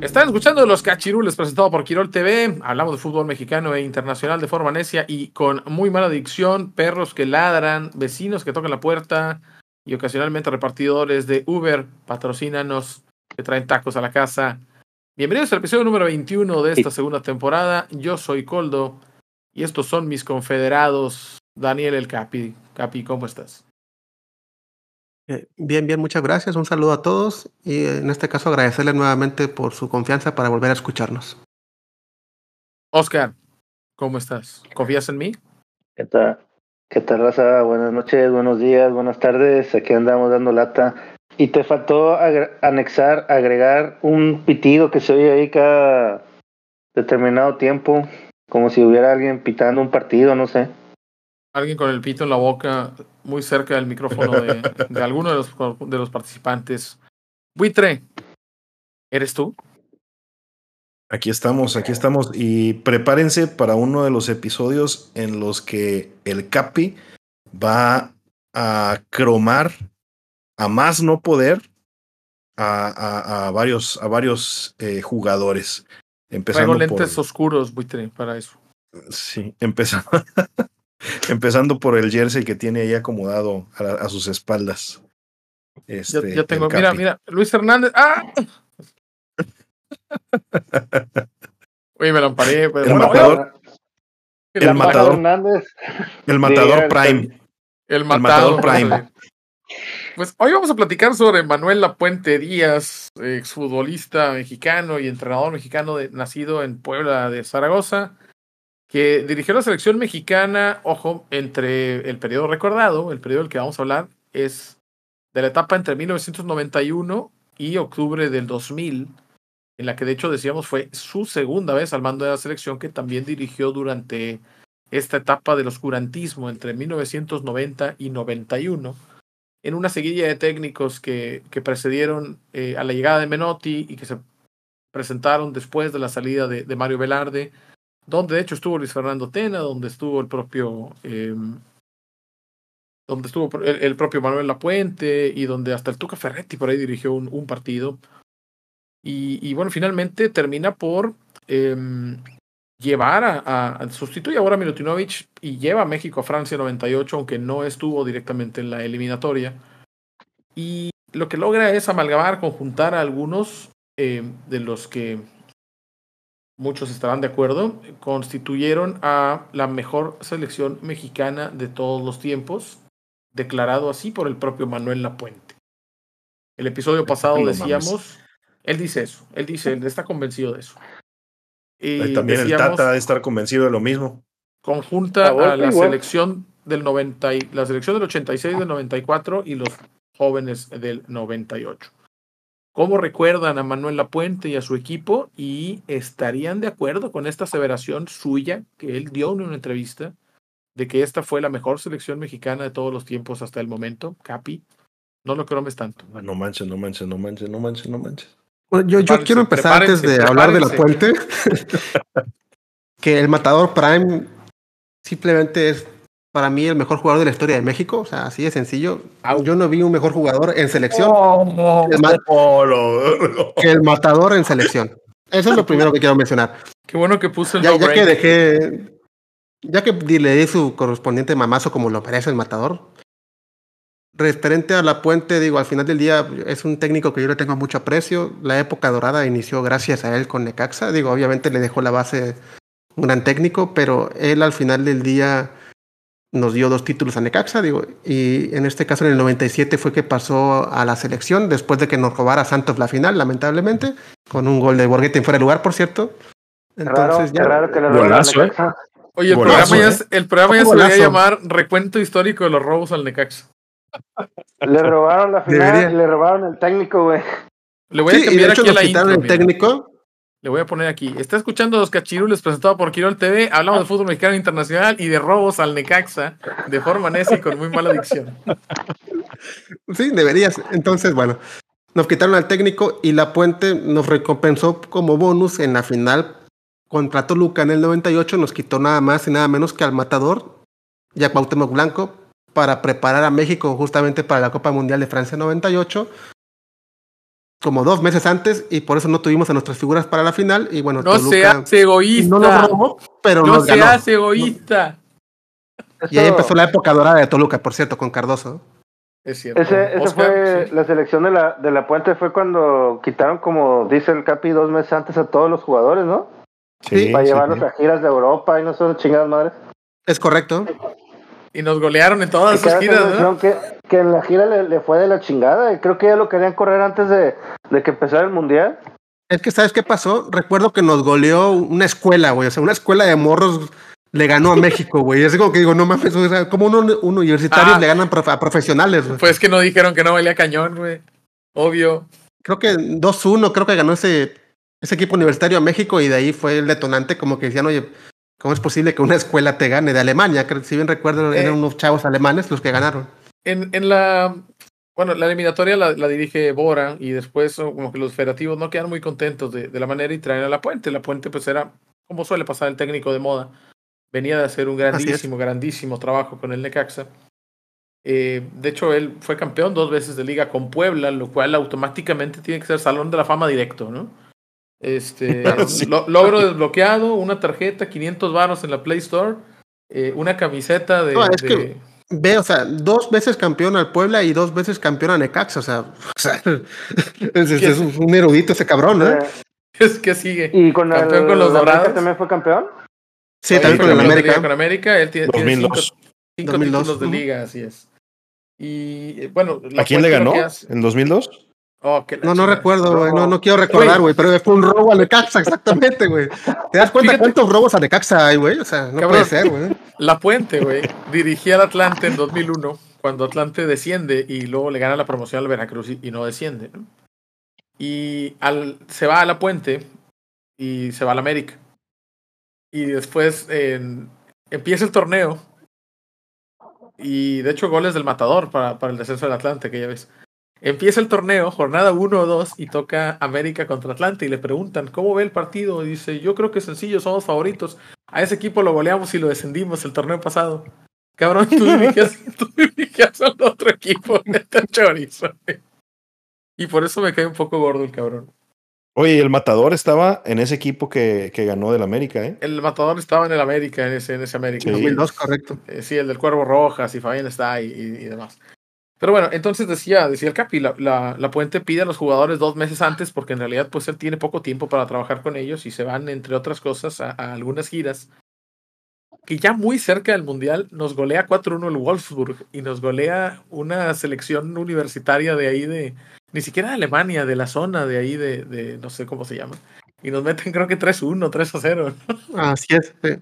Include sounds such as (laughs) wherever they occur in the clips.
Están escuchando Los Cachirules presentado por Quirol TV. Hablamos de fútbol mexicano e internacional de forma necia y con muy mala dicción. Perros que ladran, vecinos que tocan la puerta y ocasionalmente repartidores de Uber, patrocínanos, que traen tacos a la casa. Bienvenidos al episodio número 21 de esta segunda temporada. Yo soy Coldo y estos son mis confederados. Daniel el Capi. Capi, ¿cómo estás? Eh, bien, bien, muchas gracias. Un saludo a todos y en este caso agradecerle nuevamente por su confianza para volver a escucharnos. Oscar, ¿cómo estás? ¿Confías en mí? ¿Qué tal? ¿Qué tal, raza? Buenas noches, buenos días, buenas tardes. Aquí andamos dando lata. Y te faltó anexar, agregar un pitido que se oye ahí cada determinado tiempo, como si hubiera alguien pitando un partido, no sé alguien con el pito en la boca muy cerca del micrófono de, de alguno de los, de los participantes. Buitre, ¿eres tú? Aquí estamos, aquí estamos. Y prepárense para uno de los episodios en los que el Capi va a cromar a más no poder a, a, a varios, a varios eh, jugadores. Empezando Traigo lentes oscuros, Buitre, para eso. Sí, empezando. (laughs) (laughs) Empezando por el jersey que tiene ahí acomodado a, sus espaldas. Este, yo, tengo, mira, mira, Luis Hernández. ¡Ah! (laughs) Uy, me lo amparé. el, matador, el, matador. El matador Prime. El matador, Prime. Pues hoy vamos a platicar sobre Manuel Lapuente Díaz, exfutbolista mexicano y entrenador mexicano de, nacido en Puebla de Zaragoza que dirigió la selección mexicana, ojo, entre el periodo recordado, el periodo del que vamos a hablar, es de la etapa entre 1991 y octubre del 2000, en la que de hecho decíamos fue su segunda vez al mando de la selección, que también dirigió durante esta etapa del oscurantismo entre 1990 y 91, en una seguilla de técnicos que, que precedieron eh, a la llegada de Menotti y que se presentaron después de la salida de, de Mario Velarde donde de hecho estuvo Luis Fernando Tena, donde estuvo el propio eh, donde estuvo el, propio Manuel Lapuente y donde hasta el Tuca Ferretti por ahí dirigió un, partido. Y, bueno, finalmente termina por eh, llevar a, a, sustituye ahora a Milutinovic y lleva a México a Francia 98, aunque no estuvo directamente en la eliminatoria. Y lo que logra es amalgamar, conjuntar a algunos eh, de los que muchos estarán de acuerdo, constituyeron a la mejor selección mexicana de todos los tiempos, declarado así por el propio Manuel Lapuente. El episodio pasado decíamos, él dice eso, él dice, él está convencido de eso. Y también el Tata debe estar convencido de lo mismo. Conjunta a, la selección del 90 y, la selección del 86 del 94 y los jóvenes del 98 cómo recuerdan a Manuel Lapuente y a su equipo y estarían de acuerdo con esta aseveración suya que él dio en una entrevista de que esta fue la mejor selección mexicana de todos los tiempos hasta el momento. Capi, no lo cromes tanto. No manches, no manches, no manches, no manches, no manches. yo, yo quiero empezar antes de hablar de Lapuente (laughs) que el matador Prime simplemente es para mí el mejor jugador de la historia de México. O sea, así de sencillo. Yo no vi un mejor jugador en selección (laughs) que, el matador en selección. Eso es lo primero que quiero mencionar. Qué bueno que puso el ya, ya que dejé, ya que le di su correspondiente mamazo como lo merece el matador. Referente a la puente, digo, al final del día es un técnico que yo le tengo mucho aprecio. La época dorada inició gracias a él con Necaxa. Digo, obviamente le dejó la base un gran técnico, pero él al final del día nos dio dos títulos a Necaxa, digo, y en este caso en el 97 fue que pasó a la selección después de que nos robara Santos la final, lamentablemente, con un gol de Borghetti en fuera de lugar, por cierto. Entonces, raro, ya, raro que le golazo, ¿eh? Oye, el Golazo, programa, ya, ¿eh? se- el programa ya se debería llamar Recuento Histórico de los Robos al Necaxa. Le robaron la final Debería. le robaron el técnico, güey. Le voy a Sí, y de cambiar hecho aquí nos la quitaron intro. el mira. técnico. Le voy a poner aquí. Está escuchando los cachirules presentado por Quirol TV. Hablamos de fútbol mexicano internacional y de robos al Necaxa de forma necia y con muy mala dicción. (laughs) Sí, deberías. Entonces, bueno, nos quitaron al técnico y la Puente nos recompensó como bonus en la final contra Toluca en el 98. Nos quitó nada más y nada menos que al Matador y a Cuauhtémoc Blanco para preparar a México justamente para la Copa Mundial de Francia 98. Como dos meses antes, y por eso no tuvimos a nuestras figuras para la final. Y bueno, No Toluca seas egoísta. no nos robó, pero No nos ganó. seas egoísta. Y ahí empezó la época dorada de Toluca, por cierto, con Cardoso. Es cierto. Ese, ese Oscar, fue sí. la selección de la, de la Puente fue cuando quitaron, como dice el Capi, dos meses antes a todos los jugadores, ¿no? Sí, Para sí, llevarlos sí. a giras de Europa y no son chingadas madres. Es correcto. Y nos golearon en todas sus giras, ¿no? que, que en la gira le, le fue de la chingada y creo que ya lo querían correr antes de, de que empezara el mundial. Es que, ¿sabes qué pasó? Recuerdo que nos goleó una escuela, güey. O sea, una escuela de morros le ganó a México, güey. Es como que digo, no mames, o sea, como unos un universitarios Ah. le ganan prof- a profesionales, güey. Pues que no dijeron que no valía cañón, güey. Obvio. Creo que 2-1, creo que ganó ese, ese equipo universitario a México y de ahí fue el detonante, como que decían, oye, ¿cómo es posible que una escuela te gane de Alemania? Si bien recuerdo, Eh. eran unos chavos alemanes los que ganaron. En, en la. Bueno, la eliminatoria la, la dirige Bora y después como que los federativos no quedan muy contentos de, de la manera y traen a la Puente. La Puente pues era, como suele pasar el técnico de moda, venía de hacer un grandísimo, grandísimo trabajo con el Necaxa. Eh, de hecho, él fue campeón dos veces de liga con Puebla, lo cual automáticamente tiene que ser Salón de la Fama directo, ¿no? Este, (laughs) Sí. lo- logro desbloqueado, una tarjeta, 500 varos en la Play Store, eh, una camiseta de... No, es de- que- Ve, o sea, dos veces campeón al Puebla y dos veces campeón a Necaxa, o sea, (laughs) o sea, es, es- un erudito ese cabrón, ¿eh? Eh, (laughs) es que sigue. y con el con los Dorados. también fue campeón. Sí, Oye, también con el América. Con América, él tiene, tiene cinco, 2002. cinco 2002, títulos de liga, así es. Y eh, bueno, la ¿A quién le ganó? ¿En 2002? Oh, No, no chingada. recuerdo, güey. No, No. quiero recordar, Güey. Pero fue un robo a Necaxa, exactamente, güey. ¿Te das cuenta Fíjate. cuántos robos a Necaxa hay, güey? O sea, no Cabrón. puede ser, güey. La Puente, güey, dirigía al Atlante en 2001, cuando Atlante desciende y luego le gana la promoción al Veracruz y, y no desciende. ¿no? Y al, se va a La Puente y se va al América. Y después empieza el torneo. Y de hecho, goles del matador para, para el descenso del Atlante, que ya ves. Empieza el torneo, jornada 1 o 2, y toca América contra Atlante. Y le preguntan, ¿cómo ve el partido? Y dice, yo creo que es sencillo, somos favoritos. A ese equipo lo goleamos y lo descendimos el torneo pasado. Cabrón, tú dirigías, (laughs) tú dirigías al otro equipo, neta chorizo. Y por eso me cae un poco gordo el cabrón. Oye, el matador estaba en ese equipo que, que ganó del América, ¿eh? El matador estaba en el América, en ese, en ese América. Sí. 2002, correcto. Eh, sí, el del Cuervo Rojas y Fabián está y, y, y demás. Pero bueno, entonces decía, decía el Capi, la, la, la Puente pide a los jugadores dos meses antes porque en realidad pues él tiene poco tiempo para trabajar con ellos y se van, entre otras cosas, a, a algunas giras. Que ya muy cerca del Mundial nos golea 4-1 el Wolfsburg y nos golea una selección universitaria de ahí de, ni siquiera de Alemania, de la zona de ahí de, de no sé cómo se llama. Y nos meten creo que 3-1, 3-0. Así es. sí.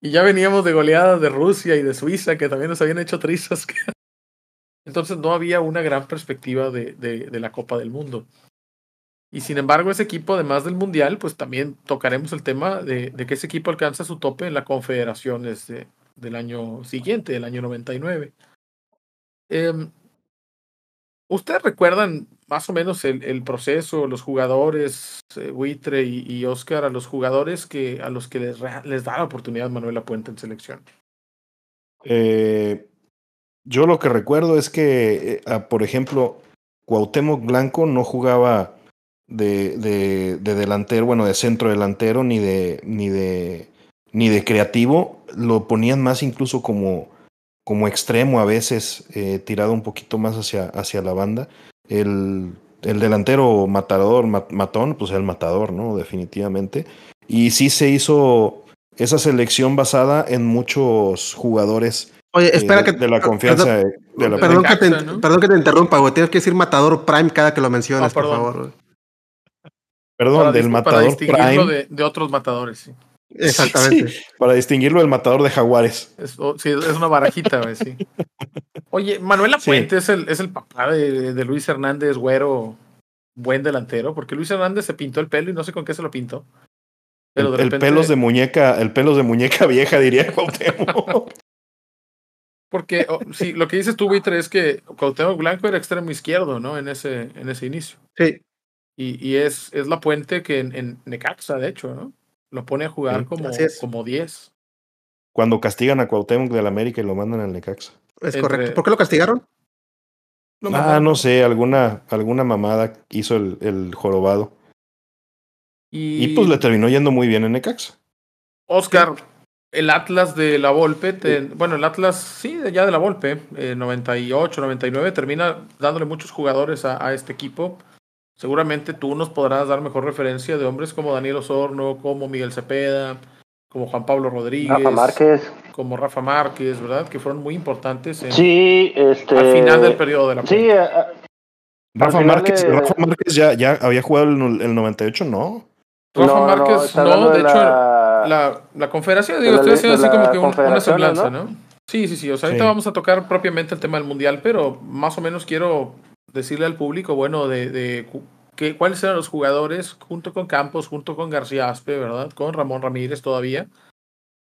Y ya veníamos de goleadas de Rusia y de Suiza, que también nos habían hecho trizas. Entonces no había una gran perspectiva de, de, la Copa del Mundo. Y sin embargo, ese equipo, además del Mundial, pues también tocaremos el tema de, de que ese equipo alcanza su tope en la Confederaciones de, del año siguiente, del año 99. Eh, ¿Ustedes recuerdan más o menos el, el proceso, los jugadores, eh, Buitre y, Oscar, a los jugadores que a los que les, les da la oportunidad Manuel Lapuente en selección? Eh, yo lo que recuerdo es que, eh, por ejemplo, Cuauhtémoc Blanco no jugaba de, de, de, delantero, bueno, de centro delantero, ni de, ni de, ni de creativo. Lo ponían más incluso como, como extremo a veces, eh, tirado un poquito más hacia, hacia la banda. El, el delantero matador, mat, matón, pues el matador, ¿no? Definitivamente. Y sí se hizo esa selección basada en muchos jugadores Oye, espera eh, que. de la confianza Perdón, de, de la perdón, que te, ¿no? perdón que te interrumpa, güey. Tienes que decir Matador Prime cada que lo mencionas, Ah, por favor. güey. Perdón, para, del dis- para matador distinguirlo Prime. de, de otros matadores. Sí. Exactamente. Sí, para distinguirlo del matador de jaguares. Es, oh, sí, es una barajita, güey, sí. (laughs) Oye, Manuel Lapuente es, el, es el papá de, de Luis Hernández, güero, buen delantero, porque Luis Hernández se pintó el pelo y no sé con qué se lo pintó. Pero el, de el repente- pelos de muñeca, el pelos de muñeca (laughs) vieja, diría Cuauhtémoc. Porque oh, sí, lo que dices tú, Buitre, es que Cuauhtémoc Blanco era extremo izquierdo, ¿no? En ese, en ese inicio. Sí, Y, y es, es la puente que en, en Necaxa, de hecho, ¿no? Lo pone a jugar Sí, como, como 10. Cuando castigan a Cuauhtémoc del América y lo mandan al Necaxa. es Entre- correcto. ¿Por qué lo castigaron? No ah, no sé, alguna, alguna mamada hizo el, el jorobado. Y, Y pues le terminó yendo muy bien en Necaxa. Oscar, el Atlas de la Volpe, te- bueno, el Atlas, sí, ya de la Volpe, eh, 98, 99, termina dándole muchos jugadores a, a este equipo. Seguramente tú nos podrás dar mejor referencia de hombres como Daniel Osorno, como Miguel Cepeda, como Juan Pablo Rodríguez, Rafa Márquez. como Rafa Márquez, ¿verdad? Que fueron muy importantes en- Sí, este. al final del periodo de la Sí, Volpe. a- a- Rafa Márquez, de- Rafa Márquez ya, ya había jugado el, el 98, ¿no? Rafa no, no, Márquez, no, de, hecho, la- la, la confederación, de digo, la estoy haciendo de así como que un- una semblanza, ¿no? ¿no? Sí, sí, sí, o sea, ahorita Sí. vamos a tocar propiamente el tema del mundial, pero más o menos quiero decirle al público, bueno, de, de que, cuáles eran los jugadores junto con Campos, junto con García Aspe, ¿verdad? Con Ramón Ramírez todavía,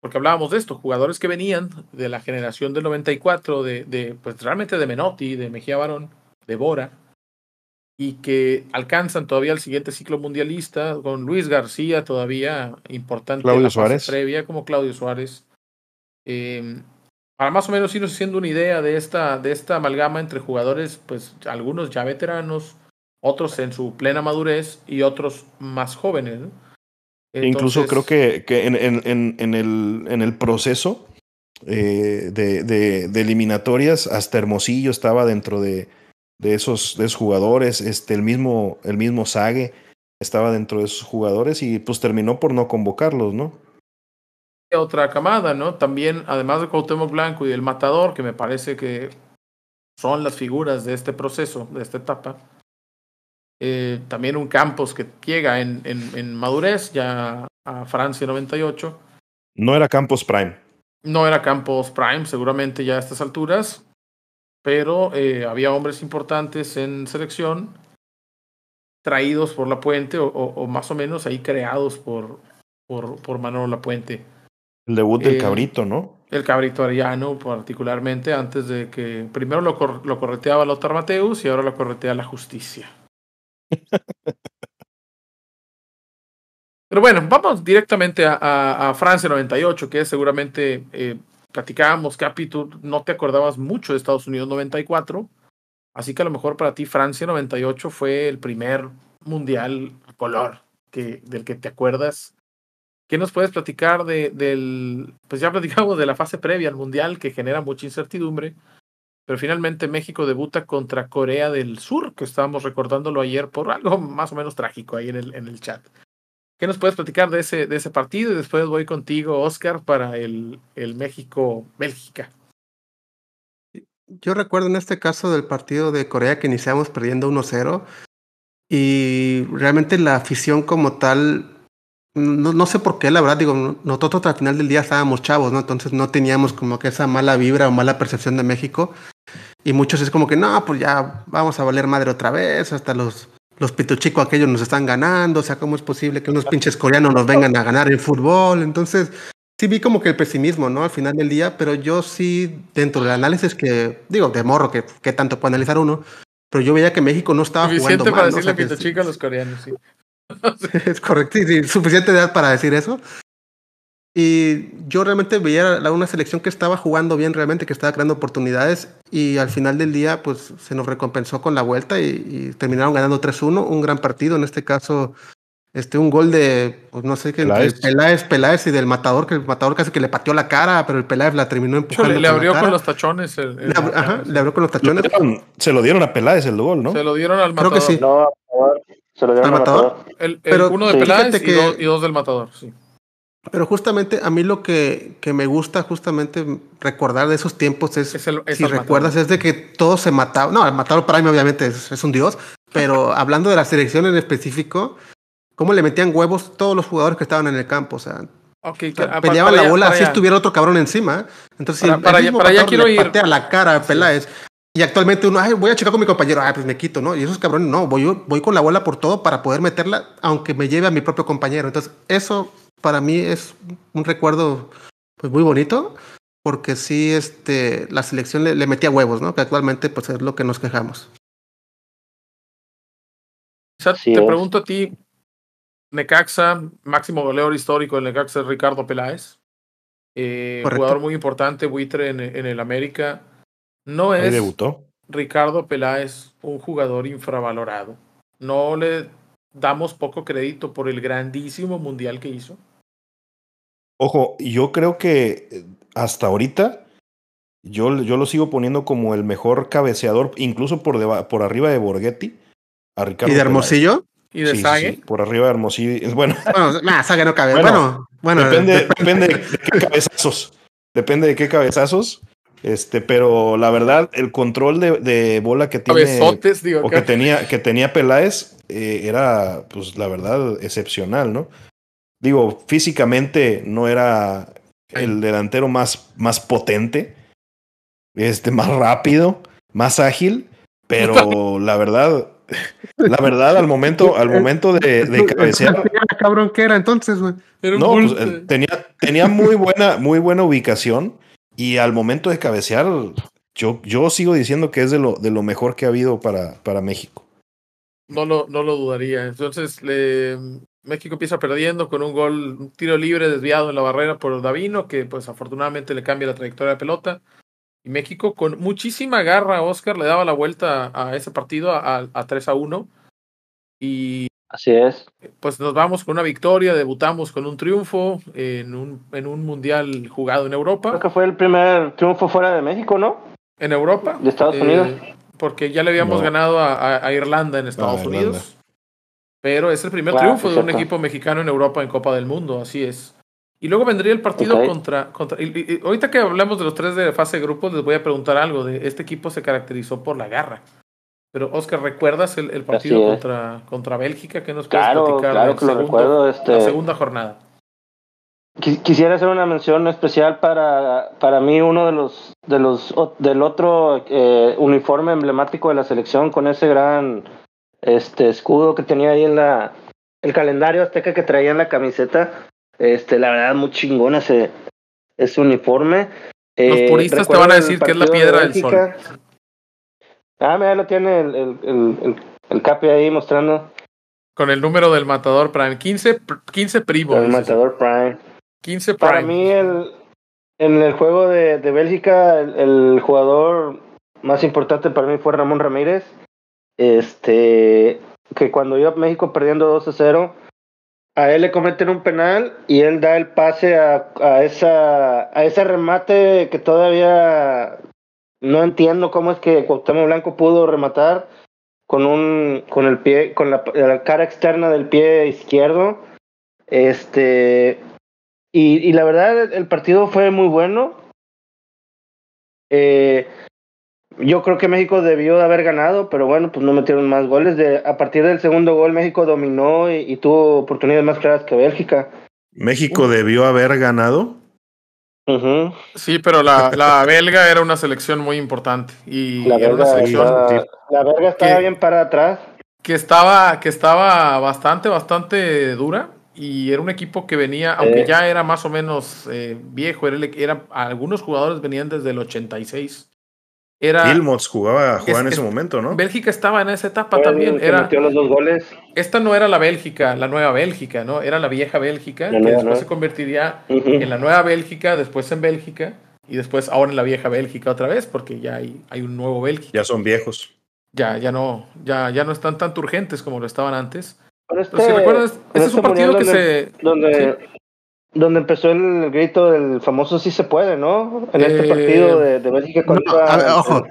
porque hablábamos de esto, jugadores que venían de la generación del 94, de, de pues realmente de Menotti, de Mejía Barón, de Bora, y que alcanzan todavía el siguiente ciclo mundialista con Luis García todavía importante Claudio Suárez. previa como Claudio Suárez Eh, para más o menos irnos haciendo una idea de esta de esta amalgama entre jugadores pues algunos ya veteranos otros en su plena madurez y otros más jóvenes ¿no? Incluso creo que, que en, en, en, en el, en el proceso eh, de, de, de eliminatorias, hasta Hermosillo estaba dentro de, de, esos, de esos jugadores. Este, el mismo, el mismo Sague estaba dentro de esos jugadores y pues terminó por no convocarlos, ¿no? otra camada, ¿no? También, además de Cuauhtémoc Blanco y el Matador, que me parece que son las figuras de este proceso, de esta etapa. Eh, también un Campos que llega en, en, en madurez ya a Francia 98. No era Campos Prime. No era Campos Prime, seguramente ya a estas alturas, pero eh, había hombres importantes en selección traídos por La Puente o, o, o más o menos ahí creados por, por, por Manolo La Puente. El debut del Eh, cabrito, ¿no? El cabrito Arellano, particularmente, antes de que primero lo, cor lo correteaba Lothar Mateus y ahora lo corretea la justicia. (laughs) Pero bueno, vamos directamente a, a, a Francia 98, que es seguramente, eh, platicábamos, Capi, tú no te acordabas mucho de Estados Unidos 94, así que a lo mejor para ti Francia 98 fue el primer mundial color que, del que te acuerdas. ¿Qué nos puedes platicar de, del, pues ya platicamos de la fase previa al mundial que genera mucha incertidumbre, pero finalmente México debuta contra Corea del Sur, que estábamos recordándolo ayer por algo más o menos trágico ahí en el, en el chat. ¿Qué nos puedes platicar de ese, de ese partido? Y después voy contigo, Oscar, para el, el México-Bélgica. Yo recuerdo en este caso del partido de Corea que iniciamos perdiendo 1-0 y realmente la afición como tal, no, no, sé por qué, la verdad, digo, nosotros al final del día estábamos chavos, ¿no? Entonces no teníamos como que esa mala vibra o mala percepción de México y muchos es como que no, pues ya vamos a valer madre otra vez, hasta los los pituchicos aquellos nos están ganando, o sea, ¿cómo es posible que unos pinches coreanos nos vengan a ganar el fútbol? Entonces, sí vi como que el pesimismo, ¿no? Al final del día, pero yo sí, dentro del análisis que, digo, de morro, que, que tanto puede analizar uno, pero yo veía que México no estaba Suficiente jugando para mal, ¿no? decirle o sea, a los coreanos, sí. (laughs) es correcto, sí, sí, suficiente edad para decir eso. Y yo realmente veía la, una selección que estaba jugando bien realmente, que estaba creando oportunidades y al final del día pues se nos recompensó con la vuelta y, y terminaron ganando 3-1, un gran partido, en este caso este un gol de pues no sé qué Peláez. Peláez, Peláez y del Matador, que el Matador casi que le pateó la cara, pero el Peláez la terminó empujando. Le, le con abrió con cara. los tachones. El, el Le, ajá, le abrió con los Lo tachones. dieron- se lo dieron a Peláez el gol, ¿no? Se lo dieron al Creo matador. que sí. No, se lo dieron ¿Al Matador? matador. El, el Pero uno de sí, Peláez fíjate y, que- dos, y dos del matador, sí. Pero justamente a mí lo que, que me gusta justamente recordar de esos tiempos es, Es el- si recuerdas, Matador. es de que todos se mataban. No, el Matador Prime obviamente es, es un dios, pero (laughs) hablando de la selección en específico, cómo le metían huevos todos los jugadores que estaban en el campo. O sea, Ok, O sea, ah, pa- peleaban para la bola para así estuviera otro cabrón encima. Entonces, Para- el para allá- mismo para allá quiero le ir. patea la cara a Peláez. Y actualmente uno, ay, voy a checar con mi compañero, ah, pues me quito, ¿no? Y esos cabrones, no, voy, voy con la bola por todo para poder meterla, aunque me lleve a mi propio compañero. Entonces, eso para mí es un recuerdo pues muy bonito, porque sí, este, la selección le, le metía huevos, ¿no? Que actualmente pues es lo que nos quejamos. Te es. pregunto a ti, Necaxa, máximo goleador histórico del Necaxa es Ricardo Peláez. Eh, jugador muy importante, buitre en, en el América. No Ahí es debutó. Ricardo Peláez un jugador infravalorado. No le damos poco crédito por el grandísimo mundial que hizo. Ojo, yo creo que eh, hasta ahorita yo, yo lo sigo poniendo como el mejor cabeceador, incluso por, deba- por arriba de Borghetti. A Ricardo ¿Y de. Hermosillo? Y de Sí, sí, Sague. sí, por arriba de Hermosillo. Bueno, (laughs) Bueno, nah, Saga no cabe. Bueno, Bueno, bueno, depende, de- depende de qué cabezazos. Depende de qué cabezazos. Este, pero la verdad, el control de, de bola que tiene Cabezotes, digo. o que tenía, que tenía Peláez eh, era, pues la verdad, excepcional, ¿no? Digo, físicamente no era el delantero más, más potente, este, más rápido, más ágil, pero (laughs) la verdad, la verdad, al momento, (laughs) al momento de, de cabecear, (laughs) cabrón que era entonces, güey. No, pues, eh, tenía, tenía muy buena, muy buena ubicación y al momento de cabecear, yo, yo sigo diciendo que es de lo, de lo mejor que ha habido para, para México. No lo, no lo dudaría. Entonces, le- México empieza perdiendo con un gol, un tiro libre desviado en la barrera por Davino, que pues afortunadamente le cambia la trayectoria de pelota. Y México con muchísima garra, Oscar, le daba la vuelta a ese partido a, a 3 a 1. Y Así es. pues nos vamos con una victoria, debutamos con un triunfo en un, en un mundial jugado en Creo Europa. que fue el primer triunfo fuera de México, ¿no? En Europa. De Estados eh, Unidos. Porque ya le habíamos No. ganado a, a- a Irlanda en Estados Ah, Irlanda. Unidos. Pero es el primer Claro, triunfo de un equipo mexicano en Europa en Copa del Mundo, así es. Y luego vendría el partido contra... contra y- ahorita que hablamos de los tres de fase de grupos, les voy a preguntar algo. De este equipo se caracterizó por la garra. Pero, Oscar, ¿recuerdas el, el partido contra, contra Bélgica? ¿Qué nos puedes Claro, platicar claro que lo recuerdo. Este, la segunda jornada? Qui- Quisiera hacer una mención especial para, para mí, uno de los, de los del otro eh, uniforme emblemático de la selección con ese gran este escudo que tenía ahí en la el calendario azteca que traía en la camiseta. Este, la verdad, muy chingón ese, ese uniforme. Los Eh, puristas te van a decir que es la de piedra del sol. Ah, mira, lo tiene el, el, el, el, Capi ahí mostrando. Con el número del matador Prime. 15, pr- 15 primo. el matador Prime. 15 Prime. Para mí, el, en el juego de, de Bélgica, el, el jugador más importante para mí fue Ramón Ramírez. Este, que cuando iba a México perdiendo 2 a 0, a él le cometen un penal y él da el pase a, a, esa, a ese remate que todavía no entiendo cómo es que Cuauhtémoc Blanco pudo rematar con un con el pie con la, cara externa del pie izquierdo. Este y, y la verdad, el- el partido fue muy bueno. Eh, yo creo que México debió de haber ganado, pero bueno, pues no metieron más goles. De, a partir del segundo gol, México dominó y, y tuvo oportunidades más claras que Bélgica. México debió haber ganado. Sí, pero la, la belga era una selección muy importante. Y La era una verga selección estaba, sí. la verga estaba que- bien para atrás. que estaba, que estaba bastante, bastante dura. Y era un equipo que venía, aunque Eh. ya era más o menos eh, viejo, era, el- era, algunos jugadores venían desde el 86. Era, Wilmots jugaba, jugaba en es- ese es- momento, ¿no? Bélgica estaba en esa etapa también. Era, metió los dos goles. esta no era la Bélgica, la nueva Bélgica, ¿no? Era la vieja Bélgica, La que nueva, después ¿no? se convertiría en la nueva Bélgica, después en Bélgica, y después ahora en la vieja Bélgica otra vez, porque ya hay, hay un nuevo Bélgica. Ya son viejos. Ya, ya no, ya, ya no están tan urgentes como lo estaban antes. Pero este, Pero si recuerdas, en ese es un este partido que se. donde, donde empezó el grito del famoso sí se puede, ¿no? En este Eh, partido de, de Bélgica No, contra a ver, ojo,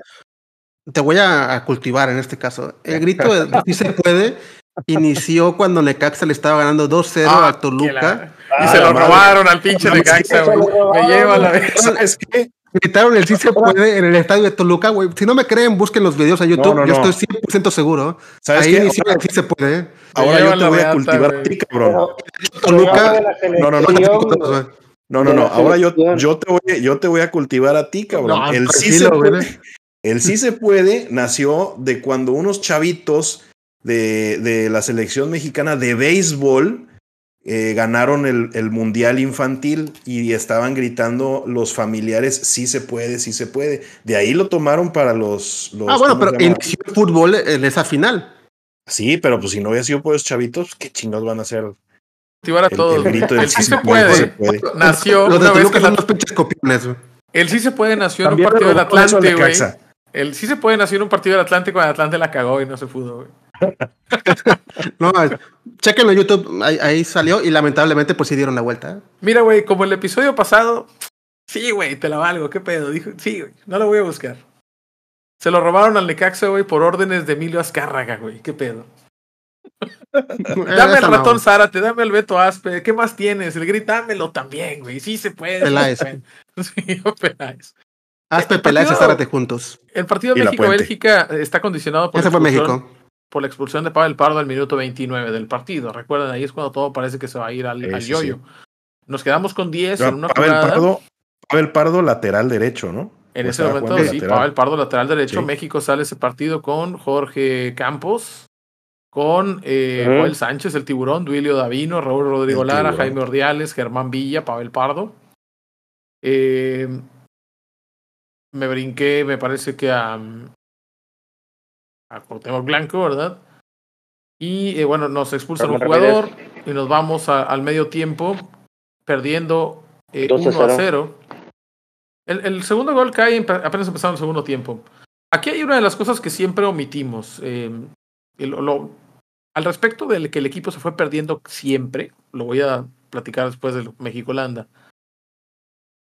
te voy a, a cultivar en este caso. El grito de sí se puede inició cuando Necaxa le estaba ganando 2-0 Ah, a que Toluca. la- Y Ah, se lo madre. robaron al pinche No, Necaxa. Me lleva la vez. ¿Sabes qué? Gritaron el sí se puede en el estadio de Toluca, güey. Si no me creen, busquen los videos a YouTube. No, no, yo no. estoy 100% seguro. ¿Sabes Ahí qué? sí se puede. Ahora llevan yo te voy a cultivar a ti, cabrón. Pero- Toluca. No, no, no, No, no, no. Ahora yo, yo, te voy, yo te voy a cultivar a ti, cabrón. No, el, sí se puede, el sí se puede nació de cuando unos chavitos de, de la selección mexicana de béisbol eh, ganaron el, el mundial infantil y estaban gritando los familiares, sí se puede, sí se puede. De ahí lo tomaron para los... los Ah, bueno, ¿cómo pero inició el fútbol en esa final. Sí, pero pues si no hubiera sido por esos chavitos, ¿qué chingados van a hacer? Motivar a El, todos. el grito del El sí se puede. sí se puede. (laughs) Nació Los de una vez que son unos pinches copiones, güey. El sí se puede nació en un partido del Atlante, güey. El sí se puede nació en un partido del Atlante cuando el Atlante la cagó y no se pudo, güey. (laughs) No, chequenlo en YouTube, ahí, ahí salió y lamentablemente pues sí dieron la vuelta. ¿eh? Mira, güey, como el episodio pasado, sí, güey, te la valgo, qué pedo. Dijo, sí, güey, no lo voy a buscar. Se lo robaron al Necaxa, güey, por órdenes de Emilio Azcárraga, güey, qué pedo. (laughs) Dame no, ratón. Zárate, dame el Beto Aspe, ¿qué más tienes? El grita, dámelo también, güey, sí se puede. Peláez. (laughs) Sí, Peláez. Aspe, El Peláez y Zárate juntos. El partido. México-Bélgica está condicionado por Ese fue México. Por la expulsión de Pavel Pardo al minuto 29 del partido. Recuerden, ahí es cuando todo parece que se va a ir al, Sí, al sí, yoyo. Nos quedamos con 10 en una Pavel jugada. Pardo, Pavel Pardo, lateral derecho, ¿no? En O ese momento, sí, lateral. Pavel Pardo, lateral derecho. Sí. México sale ese partido con Jorge Campos, con eh. Joel Sánchez, el tiburón, Duilio Davino, Raúl Rodrigo El Lara, tiburón. Jaime Ordiales, Germán Villa, Pavel Pardo. Eh, me brinqué, me parece que a, a Cuauhtémoc Blanco, ¿verdad? Y eh, bueno, nos expulsan un jugador y nos vamos a- al medio tiempo perdiendo eh, 2 a 1 a 0. 0. El, el segundo gol cae apenas empezando el segundo tiempo. Aquí hay una de las cosas que siempre omitimos. eh, el- lo- al respecto del que el equipo se fue perdiendo siempre, lo voy a platicar después del México-Holanda.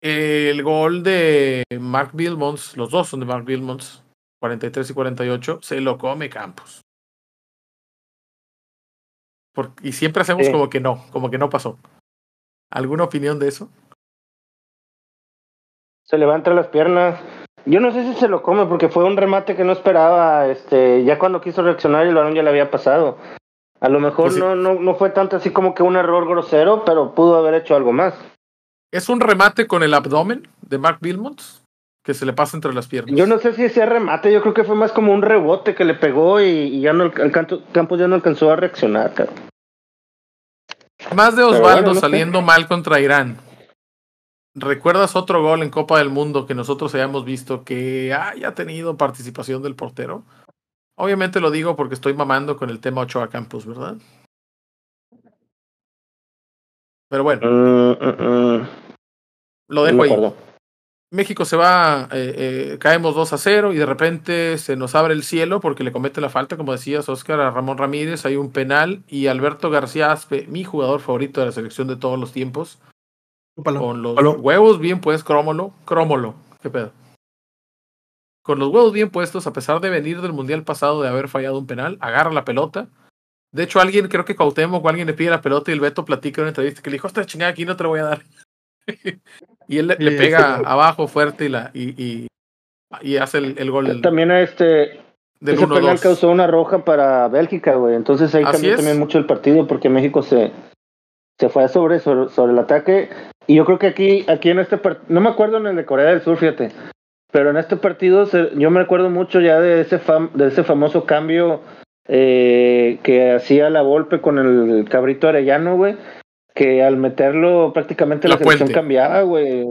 El gol de Mark Bilmons, los dos son de Mark Bilmons, 43 y 48, se lo come Campos. Por- y siempre hacemos Sí. como que no, como que no pasó. ¿Alguna opinión de eso? Se levanta las piernas. Yo no sé si se lo come porque fue un remate que no esperaba. Este, ya cuando quiso reaccionar el balón ya le había pasado. A lo mejor Pues sí. no, no, no fue tanto así como que un error grosero, pero pudo haber hecho algo más. Es un remate con el abdomen de Mark Bilmont que se le pasa entre las piernas. Yo no sé si ese remate, yo creo que fue más como un rebote que le pegó y, y ya no el, Campos ya no alcanzó a reaccionar. cabrón. Más de Osvaldo bueno, no sé. saliendo mal contra Irán. ¿Recuerdas otro gol en Copa del Mundo que nosotros hayamos visto que haya tenido participación del portero? Obviamente lo digo porque estoy mamando con el tema Ochoa Campos, ¿verdad? Pero bueno, Mm, mm, mm, lo dejo ahí. México se va, eh, eh, caemos 2 a 0 y de repente se nos abre el cielo porque le comete la falta, como decías, Oscar, a Ramón Ramírez. Hay un penal y Alberto García Aspe, mi jugador favorito de la selección de todos los tiempos, con los huevos bien puestos, crómolo, crómolo, qué pedo. Con los huevos bien puestos, a pesar de venir del mundial pasado de haber fallado un penal, agarra la pelota. De hecho, alguien, creo que Cuauhtémoc o alguien le pide la pelota y el Beto platica en una entrevista que le dijo, esta chingada aquí no te la voy a dar. (laughs) y él le, pega abajo fuerte y, la, y, y, y hace el, el gol También este, del ese penal 1-2. causó una roja para Bélgica, güey. Entonces ahí Así cambió es. también mucho el partido porque México se, se fue sobre, sobre, sobre el ataque. Y yo creo que aquí, aquí en este partido, no me acuerdo en el de Corea del Sur, fíjate. Pero en este partido se- yo me acuerdo mucho ya de ese, fam- de ese famoso cambio eh, que hacía la Volpe con el cabrito arellano, güey. Que al meterlo prácticamente la, La selección Puente. cambiaba, güey.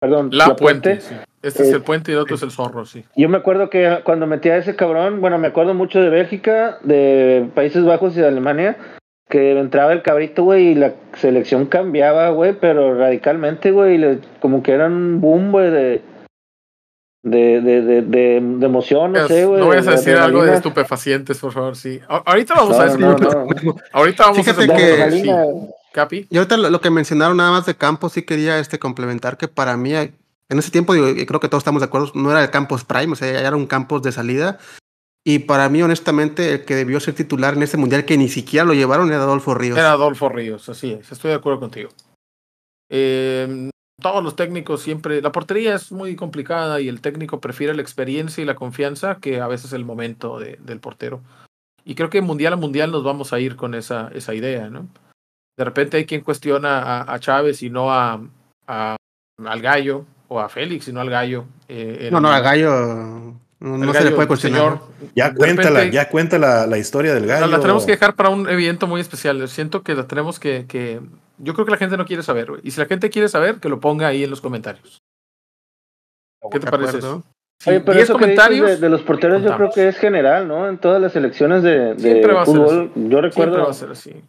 Perdón, La, puente. sí. Este es Eh, el puente y el otro es el zorro, sí. yo me acuerdo que cuando metía a ese cabrón, bueno, me acuerdo mucho de Bélgica, de Países Bajos y de Alemania, que entraba el cabrito, güey, y la selección cambiaba, güey, pero radicalmente, güey, y le- como que eran un boom, güey, de, de, de, de, de, de emoción, no sé, güey. no vayas a de decir algo de estupefacientes, por favor, sí. A- ahorita vamos a no. Ahorita vamos Fíjate a De Capi. Y ahorita lo, lo que mencionaron nada más de Campos, sí quería este complementar que para mí, en ese tiempo, digo, y creo que todos estamos de acuerdo, no era el Campos Prime, o sea, ya era un Campos de salida. Y para mí, honestamente, el que debió ser titular en ese mundial, que ni siquiera lo llevaron, era Adolfo Ríos. Era Adolfo Ríos, así es. Estoy de acuerdo contigo. Eh, todos los técnicos siempre, la portería es muy complicada y el técnico prefiere la experiencia y la confianza que a veces el momento de, del portero. Y creo que mundial a mundial nos vamos a ir con esa, esa idea, ¿no? De repente hay quien cuestiona a, a Chávez y no a, a, al gallo, o a Félix y no al gallo. Eh, no, no, al gallo no, no se le puede cuestionar. Señor, ya cuéntala, ya cuenta la, la, historia del gallo. La tenemos que dejar para un evento muy especial. Siento que la tenemos que, que... Yo creo que la gente no quiere saber, Y si la gente quiere saber, que lo ponga ahí en los comentarios. ¿Qué te parece eso? Sí, Oye, pero eso comentarios de, de, los porteros yo creo que es general, ¿no? En todas las elecciones de, de fútbol. Yo recuerdo. Siempre va a ser así.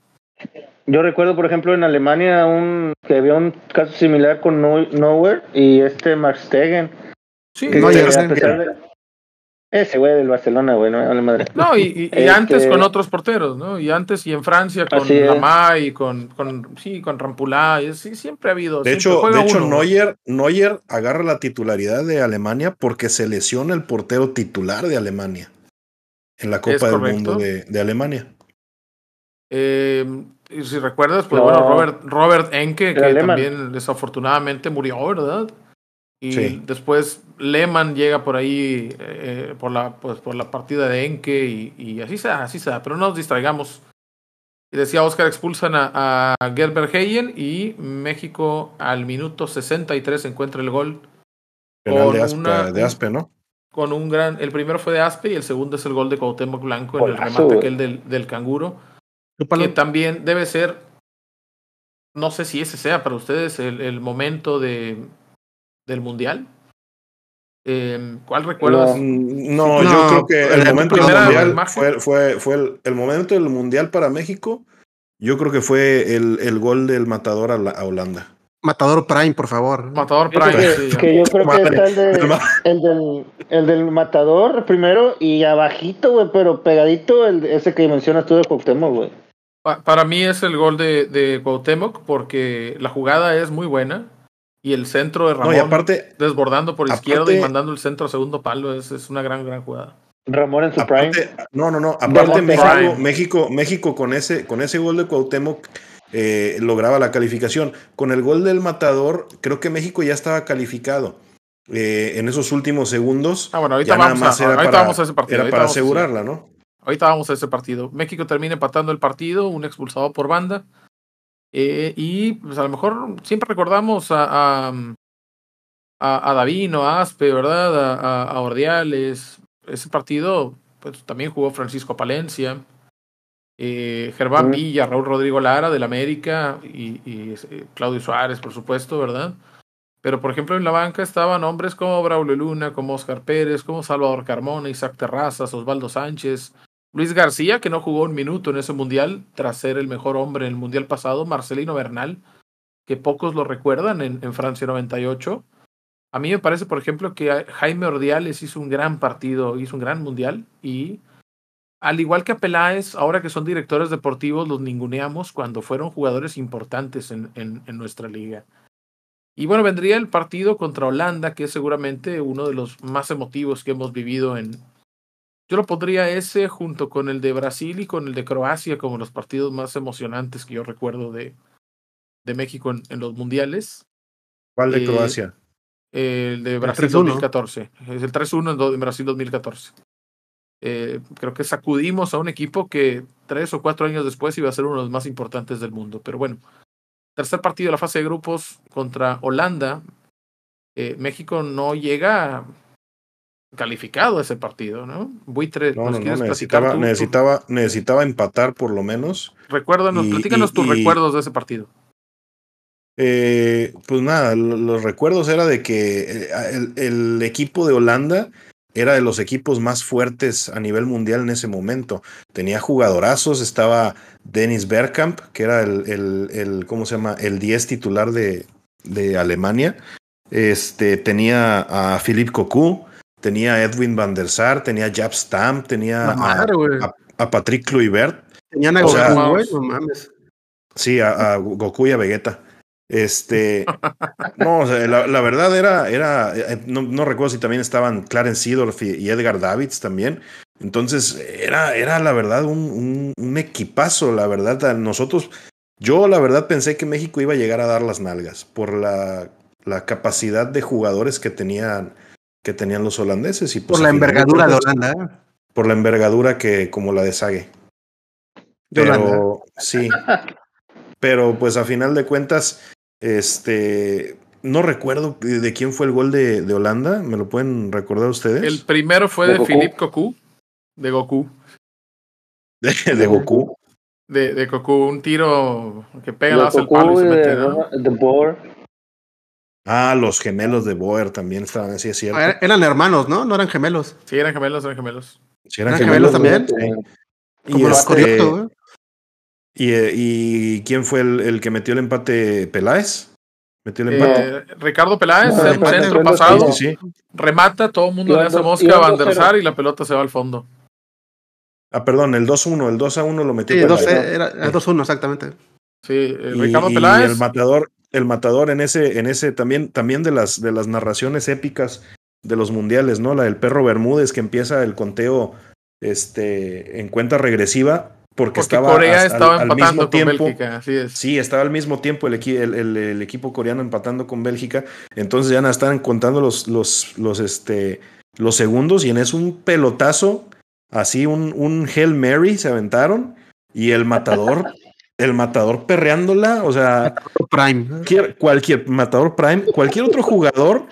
Yo recuerdo, por ejemplo, en Alemania un que había un caso similar con Nowhere y este Max Stegen. Sí, que, a pesar de, ese güey del Barcelona, güey, no madre. No, y, y, y antes con otros porteros, ¿no? Y antes y en Francia con Lamay y con, con, sí, con Rampulá, y sí, siempre ha habido. De hecho, de hecho Neuer, Neuer agarra la titularidad de Alemania porque se lesiona el portero titular de Alemania en la Copa del Mundo de, de Alemania. Eh, si recuerdas, pues no. bueno, Robert, Robert Enke, que también desafortunadamente murió, ¿verdad? Y sí. después Lehmann llega por ahí eh, por, la, pues, por la partida de Enke y, y así sea, así sea. Pero no nos distraigamos. Y decía Oscar, expulsan a, a Gerber Heyen y México al minuto 63 encuentra el gol. Penal de Aspe, una, de Aspe, ¿no? Con un gran. El primero fue de Aspe y el segundo es el gol de Cuauhtémoc Blanco en el remate aquel del, del canguro. Que también debe ser. No sé si ese sea para ustedes el, el momento de, del mundial. Eh, ¿Cuál recuerdas? No, no, yo creo que el, el momento del mundial fue, fue, fue el, el, momento del mundial para México. Yo creo que fue el, el gol del matador a, la, a, Holanda. Matador Prime, por favor. Matador Prime. Que, sí, que yo creo que está el, de, el, del, el del matador primero y abajito, güey, pero pegadito el, ese que mencionas tú de Cuauhtémoc, güey. Para mí es el gol de, de Cuauhtémoc porque la jugada es muy buena y el centro de Ramón no, y aparte, desbordando por aparte, izquierda y mandando el centro a segundo palo es, es una gran, gran jugada. Ramón en su aparte, prime. No, no, no. Aparte México. México, México con ese, con ese gol de Cuauhtémoc eh, lograba la calificación. Con el gol del matador, creo que México ya estaba calificado. Eh, en esos últimos segundos. Ah, bueno, ahorita, vamos a, ahorita para, vamos a, ese partido. Era para asegurarla, ¿no? Ahorita vamos a ese partido. México termina empatando el partido, un expulsado por banda. Eh, y pues a lo mejor siempre recordamos a, a, a, a Davino, a Aspe, ¿verdad? A, a, Ordiales. Ese partido pues también jugó Francisco Palencia, eh, Germán. Villa, Raúl Rodrigo Lara del América y, y eh, Claudio Suárez, por supuesto, ¿verdad? Pero por ejemplo en la banca estaban hombres como Braulio Luna, como Oscar Pérez, como Salvador Carmona, Isaac Terrazas, Osvaldo Sánchez, Luis García, que no jugó un minuto en ese mundial, tras ser el mejor hombre en el mundial pasado, Marcelino Bernal, que pocos lo recuerdan en, Francia 98. A mí me parece, por ejemplo, que Jaime Ordiales hizo un gran partido, hizo un gran mundial, y al igual que a Peláez, ahora que son directores deportivos, los ninguneamos cuando fueron jugadores importantes en, en nuestra liga. Y bueno, vendría el partido contra Holanda, que es seguramente uno de los más emotivos que hemos vivido en, yo lo pondría ese junto con el de Brasil y con el de Croacia como los partidos más emocionantes que yo recuerdo de, de México en, en los mundiales. ¿Cuál de eh, Croacia? El de Brasil el 2014. Es el 3-1 en Brasil 2014. Eh, creo que sacudimos a un equipo que tres o cuatro años después iba a ser uno de los más importantes del mundo. Pero bueno, tercer partido de la fase de grupos contra Holanda. Eh, México no llega calificado ese partido, ¿no? Buitre, no, no, no necesitaba, tú, necesitaba, tú? necesitaba empatar por lo menos. Recuérdanos, y, platícanos y, tus y, recuerdos de ese partido. Eh, pues nada, los recuerdos era de que eh, el, el, equipo de Holanda era de los equipos más fuertes a nivel mundial en ese momento. Tenía jugadorazos, estaba Dennis Bergkamp, que era el, el, el ¿cómo se llama? El 10 titular de, de Alemania. Este, tenía a Philippe Cocu, tenía Edwin van der Sar, tenía Jab Stamp, tenía madre, a, a, a, Patrick Kluivert. Tenían a o Goku, sea, no mames. Sí, a, a, Goku y a Vegeta. Este, (laughs) no, o sea, la, la, verdad era, era eh, no, no, recuerdo si también estaban Clarence Seedorf y, y, Edgar Davids también. Entonces, era, era la verdad un, un, un equipazo, la verdad. Nosotros, yo la verdad pensé que México iba a llegar a dar las nalgas por la la capacidad de jugadores que tenían, que tenían los holandeses. Y pues, Por la envergadura de Holanda. ¿eh? Por la envergadura que, como la de Holanda. Pero sí. Pero pues a final de cuentas, este. No recuerdo de quién fue el gol de, de Holanda. ¿Me lo pueden recordar ustedes? El primero fue ¿De de? Philippe Cocu, de Goku. De, (laughs) de Goku. De, de Goku, un tiro que pega el palo y se y mete, de, ¿no? de Boer. Ah, los gemelos de Boer también estaban así, es cierto. Ah, Eran hermanos, ¿no? No eran gemelos. Sí, eran gemelos, eran gemelos. Sí, eran ¿Eran gemelos. gemelos también? Y, Como los este, Corioto, ¿eh? y, eh, ¿Y quién fue el, el que metió el empate? ¿Peláez? ¿Metió el empate? Eh, Ricardo Peláez, No, en empate, centro pasado, no. sí, sí. remata, todo el mundo le hace mosca a iban Van dos der cero. Sar y la pelota se va al fondo. Ah, perdón, el 2-1. El 2-1 lo metió Sí, Peláez. 12, era, era 2-1, exactamente. Sí, eh, Y- Ricardo y Peláez. el matador, el matador en ese, en ese también, también de las de las narraciones épicas de los mundiales, ¿no? La del perro Bermúdez que empieza el conteo este, en cuenta regresiva porque, porque estaba Corea estaba al, al empatando mismo con tiempo. Bélgica, así es. Sí, estaba al mismo tiempo el, equi- el, el- el equipo coreano empatando con Bélgica. Entonces ya no están contando los, los, los, este, los segundos y en eso un pelotazo, así un, un Hail Mary se aventaron y el matador, (laughs) el matador perreándola, o sea, Prime. cualquier, cualquier matador Prime, cualquier otro jugador,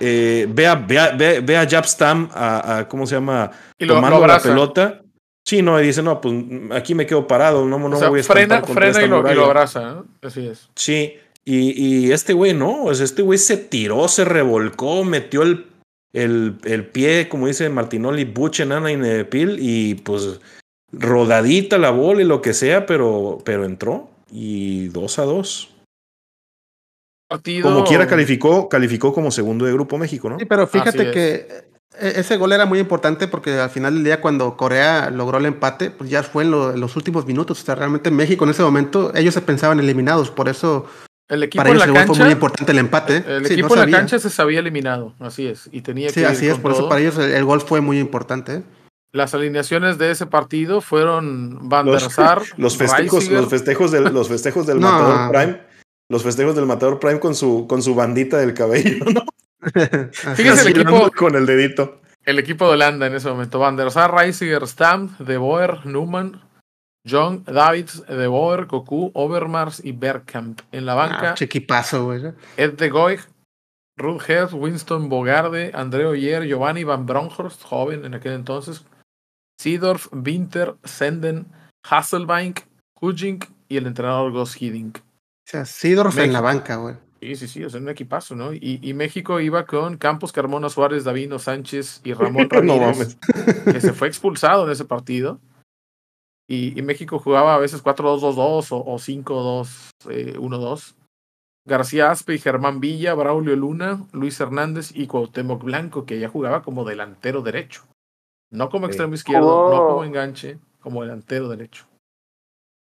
eh, ve, a, ve, a, ve, a Jab Stam, a, a- ¿cómo se llama? Y lo, lo Tomando la abraza. pelota. Sí, no, y dice, no, pues aquí me quedo parado, no, no o sea, voy a frena, frena esta y lo, y muralla". lo abraza, ¿no? Así es. Sí, y, y este güey no, o sea, este güey se tiró, se revolcó, metió el, el, el pie, como dice Martinoli, buche, nana y nepil, y pues rodadita la bola y lo que sea, pero, pero entró y dos a dos. Partido. Como quiera calificó, calificó como segundo de Grupo México, ¿no? Sí, pero fíjate es. que e- ese gol era muy importante porque al final del día cuando Corea logró el empate, pues ya fue en, lo- en los últimos minutos. O sea, realmente México en ese momento, ellos se pensaban eliminados. Por eso El equipo para en ellos la el gol fue cancha. muy importante el empate. El Sí, equipo no en la cancha se sabía eliminado, así es. Y tenía Sí, que ir así es. Por eso para ellos el, el gol fue muy importante. ¿eh? Las alineaciones de ese partido fueron Van der Sar, (laughs) Los festejos, Reisiger, los festejos del, los festejos del (laughs) No. Matador Prime, los festejos del Matador Prime con su, con su bandita del cabello, ¿no? (laughs) Fíjese es. el equipo- con el dedito. el equipo de Holanda en ese momento. Van der Sar, Reisiger, Stam, De Boer, Newman, John, Davids, De Boer, Cocu, Overmars y Bergkamp. En la banca, Ah, chiquipazo, güey. Ed de Goy, Ruth Heath, Winston Bogarde, André Oyer, Giovanni Van Bronckhorst, joven en aquel entonces, Seedorf, Winter, Senden, Hasselbank, Kujink y el entrenador Gus Hiddink. O sea, Sidorf en la banca, güey. Sí, sí, sí, o sea, un equipazo, ¿no? Y, y México iba con Campos, Carmona, Suárez, Davino, Sánchez y Ramón (laughs) No Ramírez, mames. que se fue expulsado en ese partido. Y, y México jugaba a veces 4-2-2-2 o, o 5-2-1-2. García Aspe y Germán Villa, Braulio Luna, Luis Hernández y Cuauhtémoc Blanco, que ya jugaba como delantero derecho. No como Sí. extremo izquierdo, no como enganche, como delantero derecho.